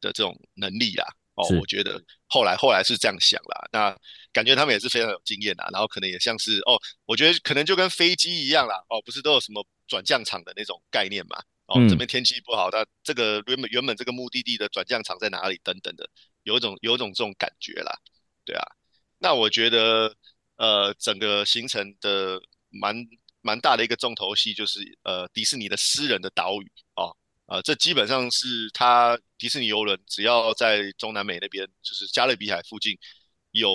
的这种能力啦。哦，我觉得后来后来是这样想啦。那感觉他们也是非常有经验啦，然后可能也像是哦，我觉得可能就跟飞机一样啦。哦，不是都有什么转降场的那种概念嘛？哦，这边天气不好，那这个原本原本这个目的地的转降场在哪里？等等的，有一种有一种这种感觉啦，对啊。那我觉得，呃，整个行程的蛮蛮大的一个重头戏就是，呃，迪士尼的私人的岛屿哦，呃，这基本上是他迪士尼游轮只要在中南美那边，就是加勒比海附近有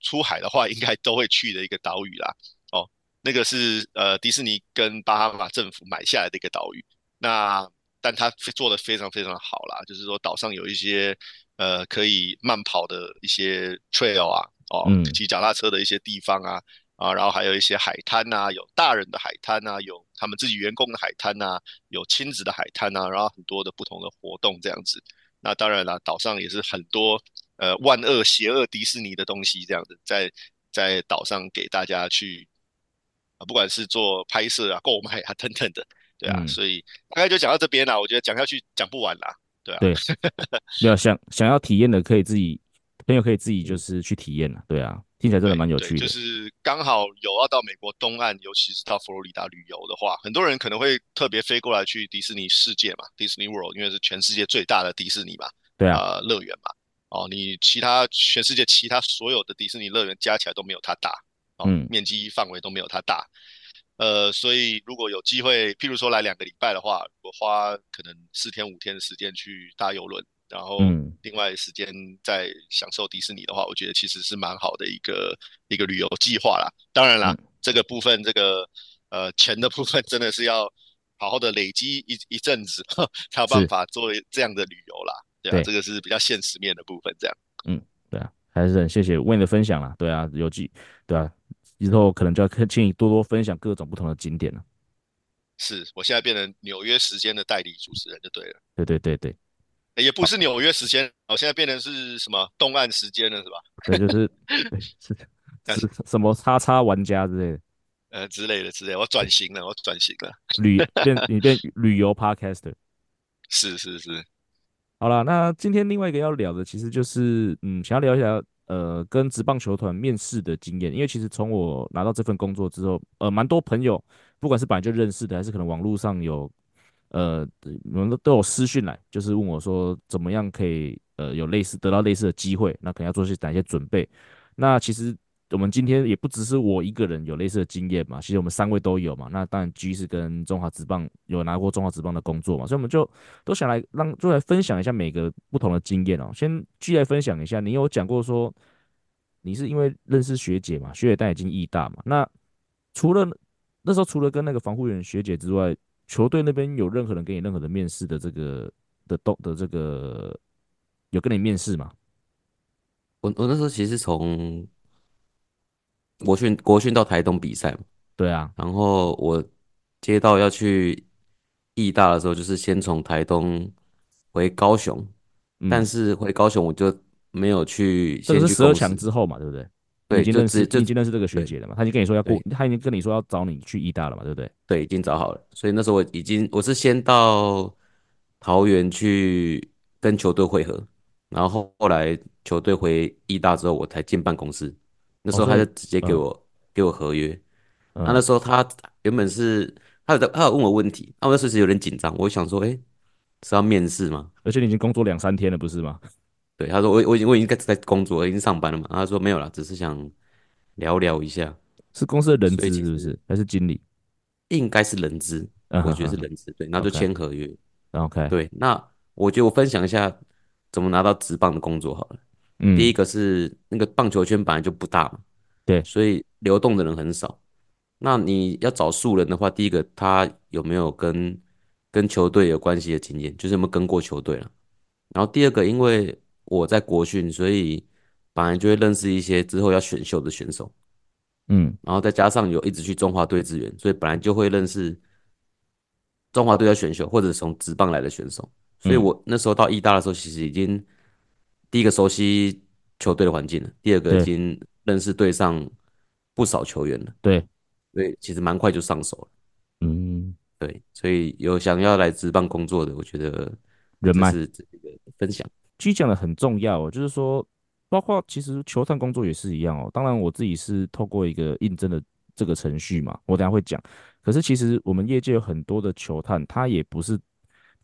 出海的话，应该都会去的一个岛屿啦。哦，那个是呃迪士尼跟巴哈马政府买下来的一个岛屿。那，但他做的非常非常的好啦，就是说岛上有一些呃可以慢跑的一些 trail 啊，哦，骑脚踏车的一些地方啊，啊，然后还有一些海滩呐、啊，有大人的海滩呐、啊，有他们自己员工的海滩呐、啊，有亲子的海滩呐、啊，然后很多的不同的活动这样子。那当然了，岛上也是很多呃万恶邪恶迪士尼的东西这样子，在在岛上给大家去啊，不管是做拍摄啊、购买啊等等的。对啊，嗯、所以大概就讲到这边啦。我觉得讲下去讲不完啦。对啊，对，没有想想要体验的，可以自己朋友可以自己就是去体验了。对啊，听起来真的蛮有趣的。就是刚好有要到美国东岸，尤其是到佛罗里达旅游的话，很多人可能会特别飞过来去迪士尼世界嘛，Disney World，因为是全世界最大的迪士尼嘛。对啊，呃、乐园嘛。哦，你其他全世界其他所有的迪士尼乐园加起来都没有它大，哦，嗯、面积范围都没有它大。呃，所以如果有机会，譬如说来两个礼拜的话，我花可能四天五天的时间去搭游轮，然后另外时间再享受迪士尼的话，我觉得其实是蛮好的一个一个旅游计划啦。当然啦，嗯、这个部分这个呃钱的部分真的是要好好的累积一一阵子，才有办法做这样的旅游啦。对啊，对这个是比较现实面的部分，这样。嗯，对啊，还是很谢谢 Wayne 的分享啦。对啊，有机，对啊。之后可能就要请你多多分享各种不同的景点了。是我现在变成纽约时间的代理主持人就对了。对对对对，也不是纽约时间，我现在变成是什么东岸时间了，是吧？对，就是 是是什么叉叉玩家之类的，呃之类的之类的。我转型了，我转型了，旅变你变旅游 podcaster。是是是，好了，那今天另外一个要聊的，其实就是嗯，想要聊一下。呃，跟职棒球团面试的经验，因为其实从我拿到这份工作之后，呃，蛮多朋友，不管是本来就认识的，还是可能网络上有，呃，我们都有私讯来，就是问我说，怎么样可以，呃，有类似得到类似的机会，那可能要做些哪些准备？那其实。我们今天也不只是我一个人有类似的经验嘛，其实我们三位都有嘛。那当然，G 是跟中华职棒有拿过中华职棒的工作嘛，所以我们就都想来让就来分享一下每个不同的经验哦。先 G 来分享一下，你有讲过说你是因为认识学姐嘛，学姐带你进义大嘛。那除了那时候除了跟那个防护员学姐之外，球队那边有任何人给你任何的面试的这个的动的这个有跟你面试吗？我我那时候其实从。国训国训到台东比赛嘛，对啊，然后我接到要去义大的时候，就是先从台东回高雄，嗯、但是回高雄我就没有去先去。这是十二强之后嘛，对不对？对，已经认识，就已经认识这个学姐了嘛？他已经跟你说要过，他已经跟你说要找你去义大了嘛？对不对？对，已经找好了。所以那时候我已经，我是先到桃园去跟球队会合，然后后来球队回义大之后，我才进办公室。那时候他就直接给我、嗯、给我合约。那、嗯、那时候他原本是他有在他有问我问题，那我那时候有点紧张，我想说，哎、欸，是要面试吗？而且你已经工作两三天了，不是吗？对，他说我我已经我已经在在工作，已经上班了嘛。他说没有啦，只是想聊聊一下。是公司的人资是不是？还是经理？应该是人资，我觉得是人资。对，然后就签合约。OK。对，那我觉得我分享一下怎么拿到职棒的工作好了。嗯。第一个是那个棒球圈本来就不大嘛，对，所以流动的人很少。那你要找素人的话，第一个他有没有跟跟球队有关系的经验，就是有没有跟过球队了。然后第二个，因为我在国训，所以本来就会认识一些之后要选秀的选手，嗯，然后再加上有一直去中华队支援，所以本来就会认识中华队要选秀或者从职棒来的选手，所以我那时候到义大的时候，其实已经第一个熟悉球队的环境了，第二个已经认识队上不少球员了，对，所以其实蛮快就上手了，嗯，对，所以有想要来职棒工作的，我觉得人脉是这个分享。其实讲的很重要哦，就是说，包括其实球探工作也是一样哦。当然，我自己是透过一个应征的这个程序嘛，我等下会讲。可是其实我们业界有很多的球探，他也不是。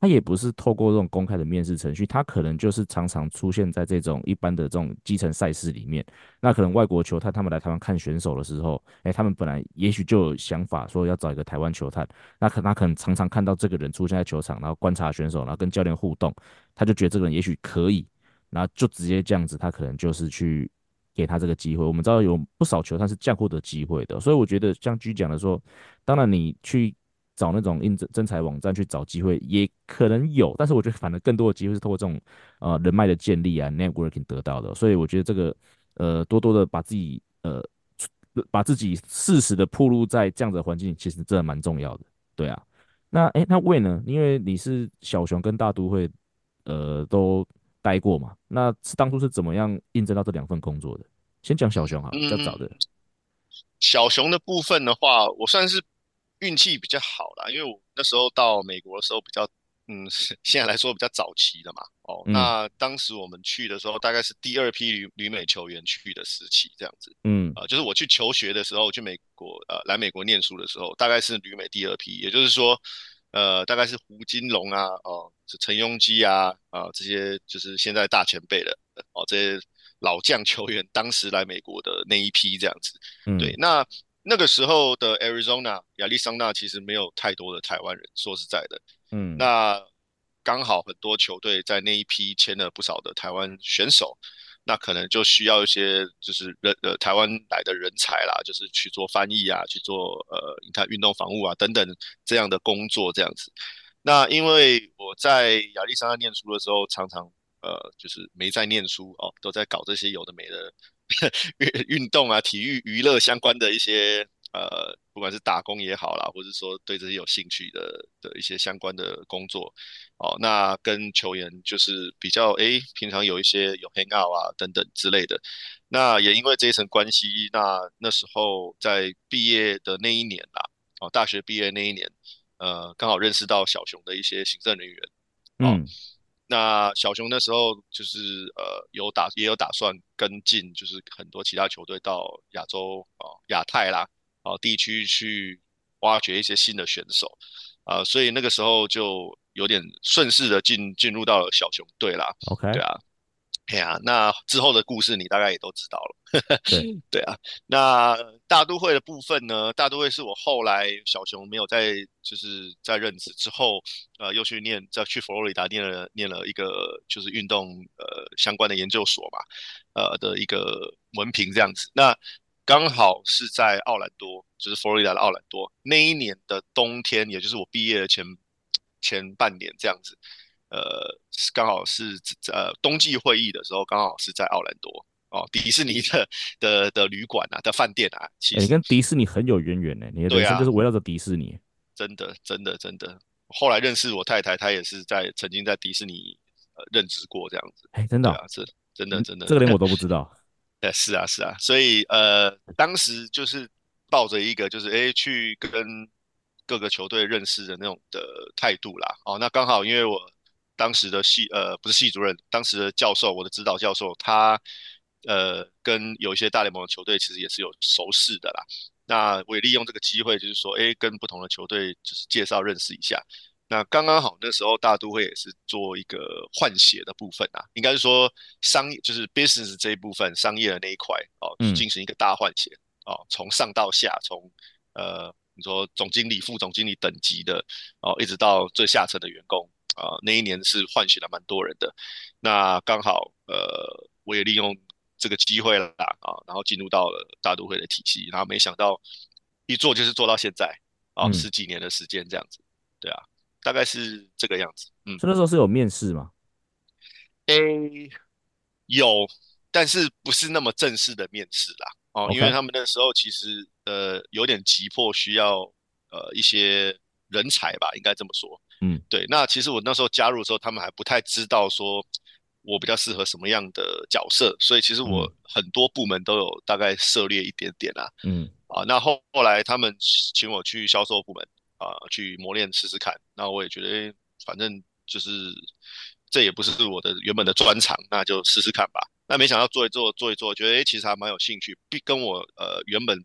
他也不是透过这种公开的面试程序，他可能就是常常出现在这种一般的这种基层赛事里面。那可能外国球探他们来台湾看选手的时候，哎，他们本来也许就有想法说要找一个台湾球探，那可他可能常常看到这个人出现在球场，然后观察选手，然后跟教练互动，他就觉得这个人也许可以，然后就直接这样子，他可能就是去给他这个机会。我们知道有不少球探是这样获得机会的，所以我觉得像 G 讲的说，当然你去。找那种应征征才网站去找机会也可能有，但是我觉得反而更多的机会是通过这种呃人脉的建立啊，networking 得到的。所以我觉得这个呃多多的把自己呃把自己适时的暴露在这样的环境，其实真的蛮重要的。对啊，那哎、欸、那 Wayne 呢？因为你是小熊跟大都会呃都待过嘛，那是当初是怎么样应征到这两份工作的？先讲小熊啊，比较早的。小熊的部分的话，我算是。运气比较好啦，因为我那时候到美国的时候比较，嗯，现在来说比较早期的嘛。哦，嗯、那当时我们去的时候，大概是第二批旅旅美球员去的时期，这样子。嗯，呃，就是我去求学的时候，去美国，呃，来美国念书的时候，大概是旅美第二批，也就是说，呃，大概是胡金龙啊，哦，是陈庸基啊，啊、呃，这些就是现在大前辈的，哦，这些老将球员，当时来美国的那一批这样子。嗯，对，那。那个时候的 Arizona 亚利桑那其实没有太多的台湾人，说实在的，嗯，那刚好很多球队在那一批签了不少的台湾选手，那可能就需要一些就是人呃台湾来的人才啦，就是去做翻译啊，去做呃你看运动防务啊等等这样的工作这样子。那因为我在亚利桑那念书的时候，常常呃就是没在念书哦，都在搞这些有的没的。运运动啊，体育娱乐相关的一些呃，不管是打工也好啦，或者说对这些有兴趣的的一些相关的工作，哦，那跟球员就是比较诶、欸，平常有一些有 hang out 啊等等之类的。那也因为这一层关系，那那时候在毕业的那一年啦，哦，大学毕业那一年，呃，刚好认识到小熊的一些行政人员，嗯。那小熊那时候就是呃有打也有打算跟进，就是很多其他球队到亚洲啊亚太啦啊地区去挖掘一些新的选手啊，所以那个时候就有点顺势的进进入到了小熊队啦。OK，对啊。哎呀、啊，那之后的故事你大概也都知道了。对对啊，那大都会的部分呢？大都会是我后来小熊没有在就是在任职之后，呃，又去念再去佛罗里达念了念了一个就是运动呃相关的研究所嘛，呃的一个文凭这样子。那刚好是在奥兰多，就是佛罗里达的奥兰多那一年的冬天，也就是我毕业的前前半年这样子。呃，刚好是呃冬季会议的时候，刚好是在奥兰多哦，迪士尼的的的旅馆啊，的饭店啊，其实、欸、你跟迪士尼很有渊源呢，你的人生就是围绕着迪士尼，啊、真的真的真的。后来认识我太太，她也是在曾经在迪士尼呃任职过这样子，哎、欸，真的、哦，是、啊、真的真的，这个连我都不知道。对，是啊，是啊，所以呃，当时就是抱着一个就是哎，去跟各个球队认识的那种的态度啦。哦，那刚好因为我当时的系呃不是系主任，当时的教授，我的指导教授，他呃跟有一些大联盟的球队其实也是有熟识的啦。那我也利用这个机会，就是说，哎，跟不同的球队就是介绍认识一下。那刚刚好，那时候大都会也是做一个换血的部分啊，应该是说商业就是 business 这一部分商业的那一块哦，进行一个大换血哦，从上到下，从呃你说总经理、副总经理等级的哦，一直到最下层的员工啊，那一年是唤醒了蛮多人的。那刚好呃，我也利用这个机会啦啊，然后进入到了大都会的体系，然后没想到一做就是做到现在啊，十几年的时间这样子，对啊。大概是这个样子，嗯，所以那时候是有面试吗？诶，有，但是不是那么正式的面试啦，哦因为他们那时候其实呃有点急迫，需要呃一些人才吧，应该这么说，嗯，对。那其实我那时候加入的时候，他们还不太知道说我比较适合什么样的角色，所以其实我很多部门都有大概涉猎一点点啦，嗯，啊，那后后来他们请我去销售部门。啊，去磨练试试看。那我也觉得，反正就是这也不是我的原本的专长，那就试试看吧。那没想到做一做，做一做，觉得诶、欸，其实还蛮有兴趣，并跟我呃原本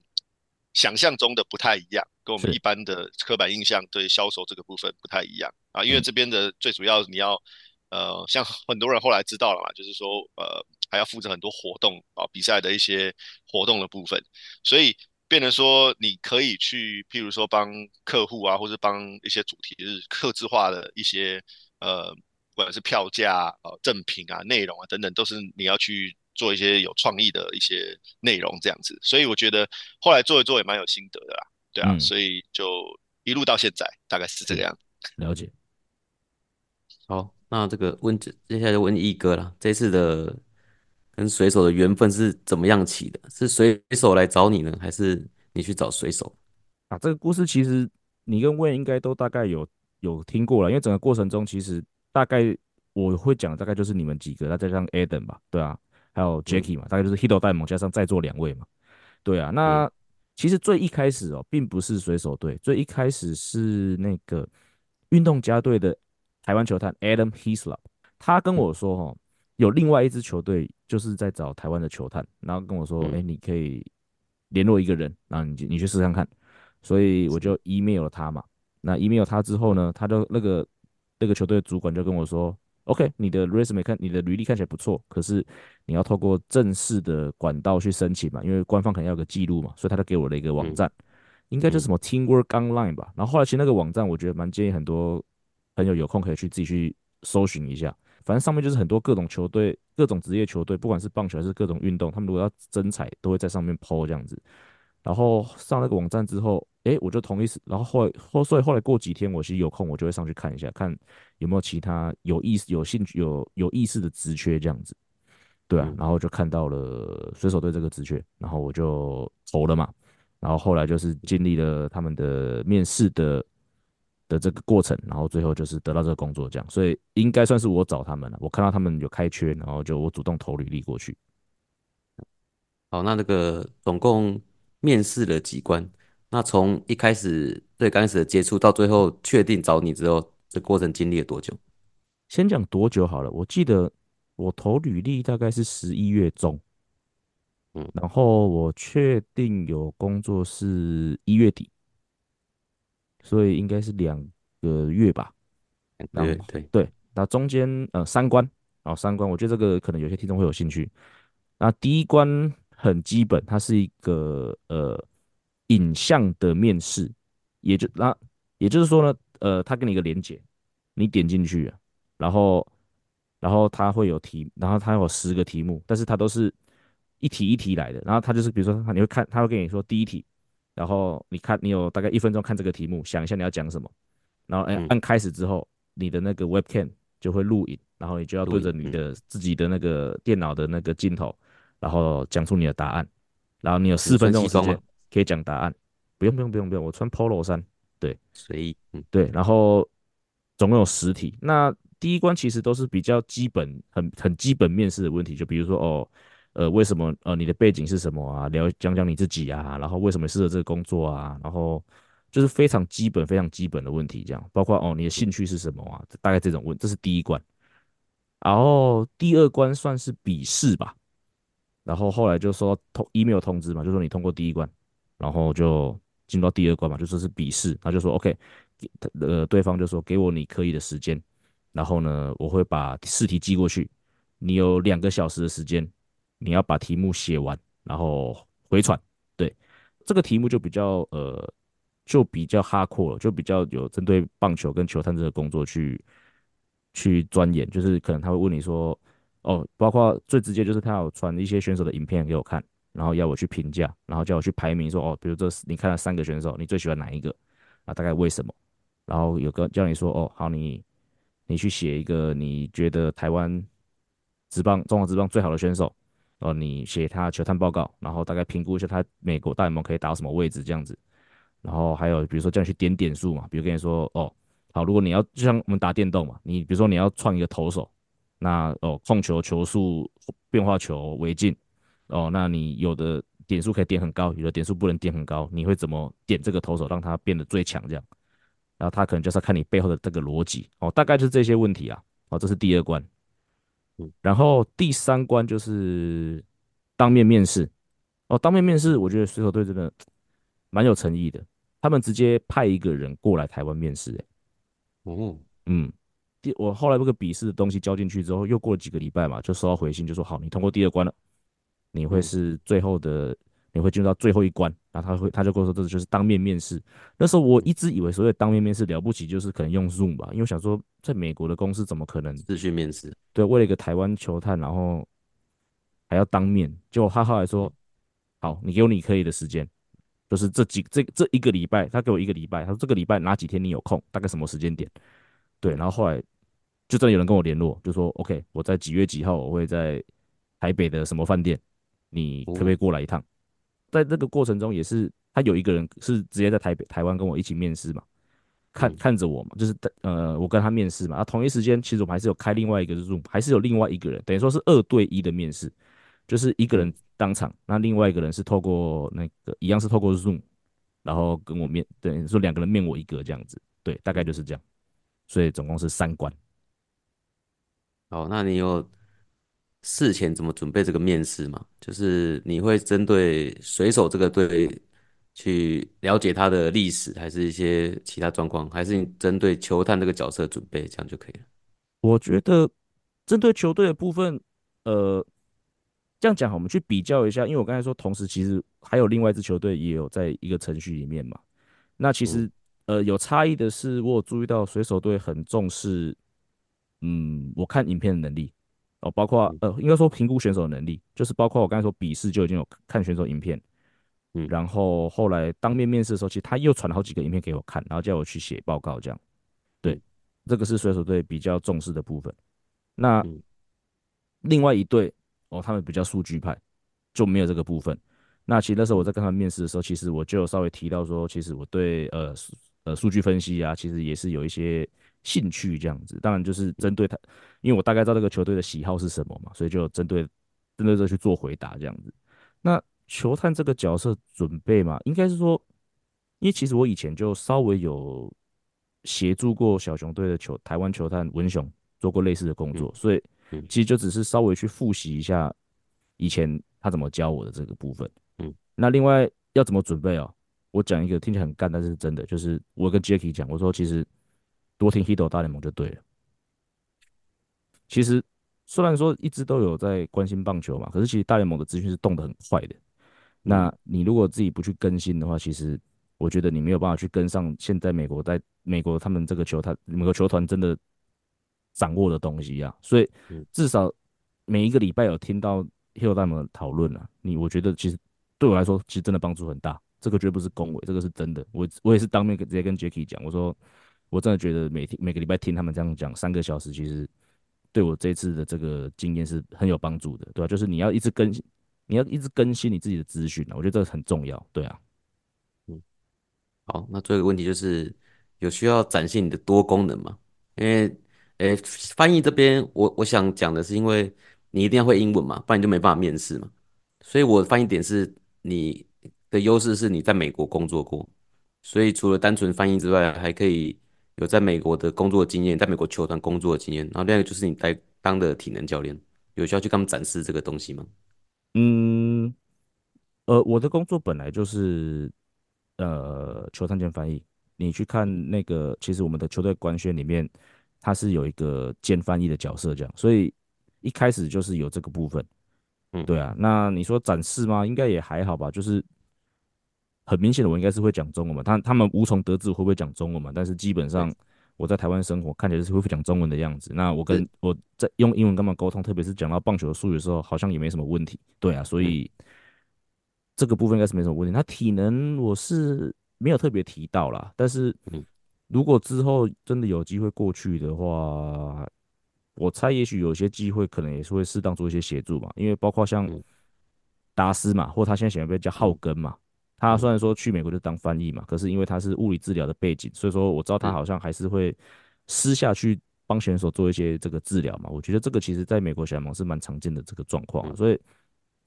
想象中的不太一样，跟我们一般的刻板印象对销售这个部分不太一样啊。因为这边的最主要你要呃，像很多人后来知道了嘛，就是说呃还要负责很多活动啊，比赛的一些活动的部分，所以。变成说，你可以去，譬如说帮客户啊，或者帮一些主题日客制化的一些呃，不管是票价、呃赠品啊、内容啊等等，都是你要去做一些有创意的一些内容这样子。所以我觉得后来做一做也蛮有心得的啦，对啊，嗯、所以就一路到现在大概是这个样子。了解。好，那这个问接下来就问一哥了，这次的。跟水手的缘分是怎么样起的？是水手来找你呢，还是你去找水手？啊，这个故事其实你跟 Wayne 应该都大概有有听过了，因为整个过程中其实大概我会讲，大概就是你们几个，那再加上 Adam 吧，对啊，还有 Jackie 嘛，嗯、大概就是 Hito 戴蒙加上在座两位嘛，对啊。那、嗯、其实最一开始哦，并不是水手队，最一开始是那个运动家队的台湾球探 Adam Hislop，他跟我说哦。嗯有另外一支球队就是在找台湾的球探，然后跟我说：“哎、你可以联络一个人，然后你你去试试看看。”所以我就 email 了他嘛。那 email 他之后呢，他就那个那个球队的主管就跟我说：“OK，你的 resume 看你的履历看起来不错，可是你要透过正式的管道去申请嘛，因为官方肯定要有个记录嘛。”所以他就给我了一个网站，嗯、应该就是什么 Teamwork Online 吧。然后后来其实那个网站我觉得蛮建议很多朋友有空可以去自己去搜寻一下。反正上面就是很多各种球队、各种职业球队，不管是棒球还是各种运动，他们如果要征才，都会在上面 po 这样子。然后上那个网站之后，诶，我就同意。然后后来后，所以后来过几天，我其实有空，我就会上去看一下，看有没有其他有意思、有兴趣、有有意思的职缺这样子。对啊，然后就看到了水手队这个职缺，然后我就投了嘛。然后后来就是经历了他们的面试的。的这个过程，然后最后就是得到这个工作，这样，所以应该算是我找他们了。我看到他们有开缺，然后就我主动投履历过去。好，那那个总共面试了几关？那从一开始最开始的接触到最后确定找你之后，这过程经历了多久？先讲多久好了。我记得我投履历大概是十一月中，嗯，然后我确定有工作是一月底。所以应该是两个月吧，对对对，那中间呃三关，然后三关，我觉得这个可能有些听众会有兴趣。那第一关很基本，它是一个呃影像的面试，也就那也就是说呢，呃，他给你一个连接，你点进去，然后然后他会有题，然后他有十个题目，但是他都是一题一题来的，然后他就是比如说你会看，他会跟你说第一题。然后你看，你有大概一分钟看这个题目，想一下你要讲什么。然后哎，按开始之后，你的那个 webcam 就会录影，然后你就要对着你的自己的那个电脑的那个镜头，然后讲出你的答案。然后你有四分钟时间可以讲答案。不用不用不用不用，我穿 polo 衫。对，随意。嗯，对。然后总共有十题。那第一关其实都是比较基本、很很基本面试的问题，就比如说哦，呃，为什么呃你的背景是什么啊？聊讲讲你自己啊，然后为什么适合这个工作啊？然后就是非常基本、非常基本的问题，这样包括哦你的兴趣是什么啊？大概这种问，这是第一关。然后第二关算是笔试吧，然后后来就收到通 email 通知嘛，就说你通过第一关，然后就进入到第二关嘛，就说是笔试，他就说 OK，呃，对方就说给我你可以的时间，然后呢，我会把试题寄过去，你有两个小时的时间。你要把题目写完，然后回传。对，这个题目就比较呃，就比较哈阔了，就比较有针对棒球跟球探这个工作去去钻研。就是可能他会问你说，哦，包括最直接就是他有传一些选手的影片给我看，然后要我去评价，然后叫我去排名说，哦，比如这你看了三个选手，你最喜欢哪一个？啊，大概为什么？然后有个叫你说，哦，好，你你去写一个你觉得台湾职棒、中华职棒最好的选手。哦，你写他球探报告，然后大概评估一下他美国大联盟可以打到什么位置这样子，然后还有比如说叫你去点点数嘛，比如跟你说哦，好，如果你要就像我们打电动嘛，你比如说你要创一个投手，那哦控球球速变化球为进，哦，那你有的点数可以点很高，有的点数不能点很高，你会怎么点这个投手让他变得最强这样？然后他可能就是要看你背后的这个逻辑哦，大概就是这些问题啊，哦，这是第二关。然后第三关就是当面面试哦，当面面试，我觉得水手队真的蛮有诚意的，他们直接派一个人过来台湾面试，哎，哦，嗯，第我后来那个笔试的东西交进去之后，又过了几个礼拜嘛，就收到回信，就说好，你通过第二关了，你会是最后的。你会进入到最后一关，然后他会，他就跟我说，这就是当面面试。那时候我一直以为所谓当面面试了不起，就是可能用 Zoom 吧，因为我想说，在美国的公司怎么可能视讯面试？对，为了一个台湾球探，然后还要当面。结果他后来说，好，你给我你可以的时间，就是这几这这一个礼拜，他给我一个礼拜，他说这个礼拜哪几天你有空，大概什么时间点？对，然后后来就真的有人跟我联络，就说 OK，我在几月几号我会在台北的什么饭店，你可不可以过来一趟？在这个过程中，也是他有一个人是直接在台北、台湾跟我一起面试嘛，看看着我嘛，就是呃，我跟他面试嘛。啊，同一时间，其实我们还是有开另外一个 Zoom，还是有另外一个人，等于说是二对一的面试，就是一个人当场，那另外一个人是透过那个一样是透过 Zoom，然后跟我面，等于说两个人面我一个这样子，对，大概就是这样，所以总共是三关。哦，那你有？事前怎么准备这个面试嘛？就是你会针对水手这个队去了解他的历史，还是一些其他状况，还是你针对球探这个角色准备，这样就可以了？我觉得针对球队的部分，呃，这样讲好，我们去比较一下，因为我刚才说，同时其实还有另外一支球队也有在一个程序里面嘛。那其实、嗯、呃有差异的是，我有注意到水手队很重视，嗯，我看影片的能力。哦，包括呃，应该说评估选手的能力，就是包括我刚才说笔试就已经有看选手影片，嗯，然后后来当面面试的时候，其实他又传了好几个影片给我看，然后叫我去写报告，这样，对，这个是水手队比较重视的部分。那另外一队哦，他们比较数据派，就没有这个部分。那其实那时候我在跟他们面试的时候，其实我就稍微提到说，其实我对呃呃数据分析啊，其实也是有一些。兴趣这样子，当然就是针对他，因为我大概知道这个球队的喜好是什么嘛，所以就针对针对这去做回答这样子。那球探这个角色准备嘛，应该是说，因为其实我以前就稍微有协助过小熊队的球台湾球探文雄做过类似的工作，所以其实就只是稍微去复习一下以前他怎么教我的这个部分。嗯，那另外要怎么准备哦？我讲一个听起来很干，但是真的就是我跟 Jacky 讲，我说其实。多听 Hito 大联盟就对了。其实虽然说一直都有在关心棒球嘛，可是其实大联盟的资讯是动得很快的。那你如果自己不去更新的话，其实我觉得你没有办法去跟上现在美国在美国他们这个球团每个球团真的掌握的东西啊。所以至少每一个礼拜有听到 Hito 大联盟的讨论啊，你我觉得其实对我来说其实真的帮助很大。这个绝不是恭维，这个是真的。我我也是当面直接跟 Jacky 讲，我说。我真的觉得每天每个礼拜听他们这样讲三个小时，其实对我这次的这个经验是很有帮助的，对吧？就是你要一直更新，你要一直更新你自己的资讯啊，我觉得这个很重要，对啊。嗯，好，那最后一个问题就是有需要展现你的多功能吗？因为，诶，翻译这边我我想讲的是，因为你一定要会英文嘛，不然你就没办法面试嘛。所以我的翻译点是你的优势是你在美国工作过，所以除了单纯翻译之外，还可以有在美国的工作经验，在美国球团工作的经验。然后另外一个就是你在当的体能教练，有需要去跟他们展示这个东西吗？嗯，呃，我的工作本来就是呃球探兼翻译。你去看那个，其实我们的球队官宣里面，它是有一个兼翻译的角色，这样，所以一开始就是有这个部分。嗯，对啊。那你说展示吗？应该也还好吧。就是很明显的，我应该是会讲中文嘛。他他们无从得知我会不会讲中文嘛。但是基本上我在台湾生活，看起来是会讲中文的样子。那我跟我在用英文跟他们沟通，特别是讲到棒球的术语的时候，好像也没什么问题。对啊，所以这个部分应该是没什么问题。他体能我是。没有特别提到啦，但是如果之后真的有机会过去的话，我猜也许有些机会可能也是会适当做一些协助嘛，因为包括像达斯嘛，或他现在喜欢被叫浩根嘛，他虽然说去美国就当翻译嘛，可是因为他是物理治疗的背景，所以说我知道他好像还是会私下去帮选手做一些这个治疗嘛，我觉得这个其实在美国小联盟是蛮常见的这个状况，所以。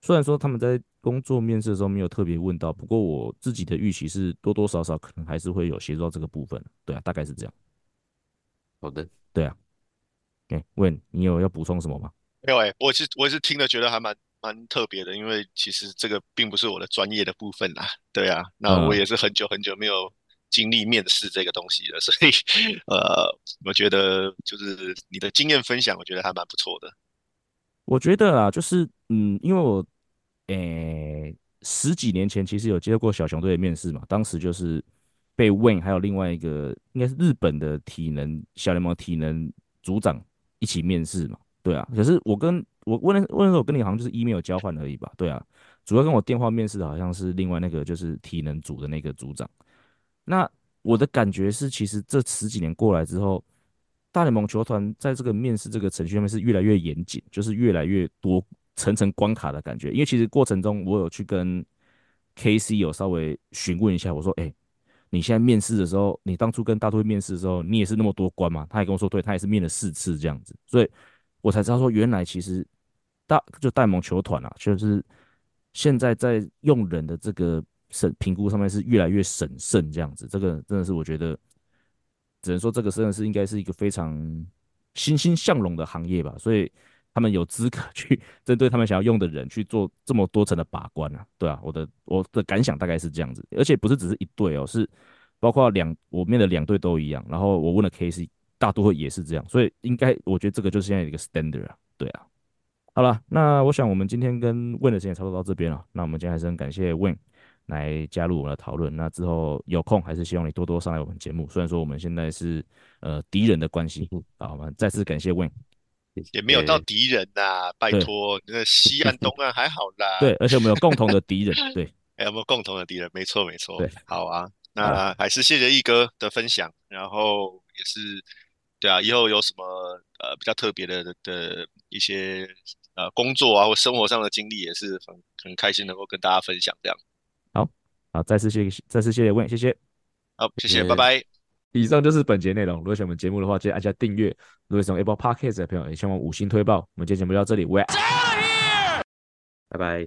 虽然说他们在工作面试的时候没有特别问到，不过我自己的预期是多多少少可能还是会有协助到这个部分。对啊，大概是这样。好的，对啊。哎，Wayne，你有要补充什么吗？没有哎，我是我也是听了觉得还蛮蛮特别的，因为其实这个并不是我的专业的部分啦。对啊，那我也是很久很久没有经历面试这个东西了，所以呃，我觉得就是你的经验分享，我觉得还蛮不错的。我觉得啊，就是嗯，因为我，诶、欸，十几年前其实有接受过小熊队的面试嘛，当时就是被 Wayne 还有另外一个应该是日本的体能小联盟体能组长一起面试嘛，对啊。可是我跟我问的问的时候，我跟你好像就是 email 交换而已吧，对啊。主要跟我电话面试的好像是另外那个就是体能组的那个组长。那我的感觉是，其实这十几年过来之后。大联盟球团在这个面试这个程序上面是越来越严谨，就是越来越多层层关卡的感觉。因为其实过程中我有去跟 KC 有稍微询问一下，我说：“哎，你现在面试的时候，你当初跟大都会面试的时候，你也是那么多关吗？”他也跟我说：“对，他也是面了四次这样子。”所以我才知道说，原来其实大就大联盟球团啊，就是现在在用人的这个审评估上面是越来越审慎这样子。这个真的是我觉得。只能说这个真的是应该是一个非常欣欣向荣的行业吧，所以他们有资格 去针对他们想要用的人去做这么多层的把关啊，对啊，我的我的感想大概是这样子，而且不是只是一队哦，是包括两我面的两队都一样，然后我问了 KC，大多也是这样，所以应该我觉得这个就是现在一个 standard 啊，对啊，好了，那我想我们今天跟 Wayne 的时间差不多到这边了，那我们今天还是很感谢 Wayne。来加入我们的讨论，那之后有空还是希望你多多上来我们节目。虽然说我们现在是呃敌人的关系，好，我们再次感谢 Wayne，也没有到敌人呐、啊，拜托，那西岸东岸还好啦。对，而且我们有共同的敌人，对，还有没有共同的敌人？没错，没错。对，好啊，那还是谢谢毅哥的分享，然后也是对啊，以后有什么呃比较特别的的一些呃工作啊或生活上的经历，也是很很开心能够跟大家分享这样。好，好再次谢谢，再次谢谢 Wayne，谢谢。好，谢谢，拜拜。以上就是本节内容。如果喜欢我们节目的话，记得按下订阅。如果喜欢 Apple Podcast 的朋友，也希望五星推爆。我们今天节目就到这里，拜拜。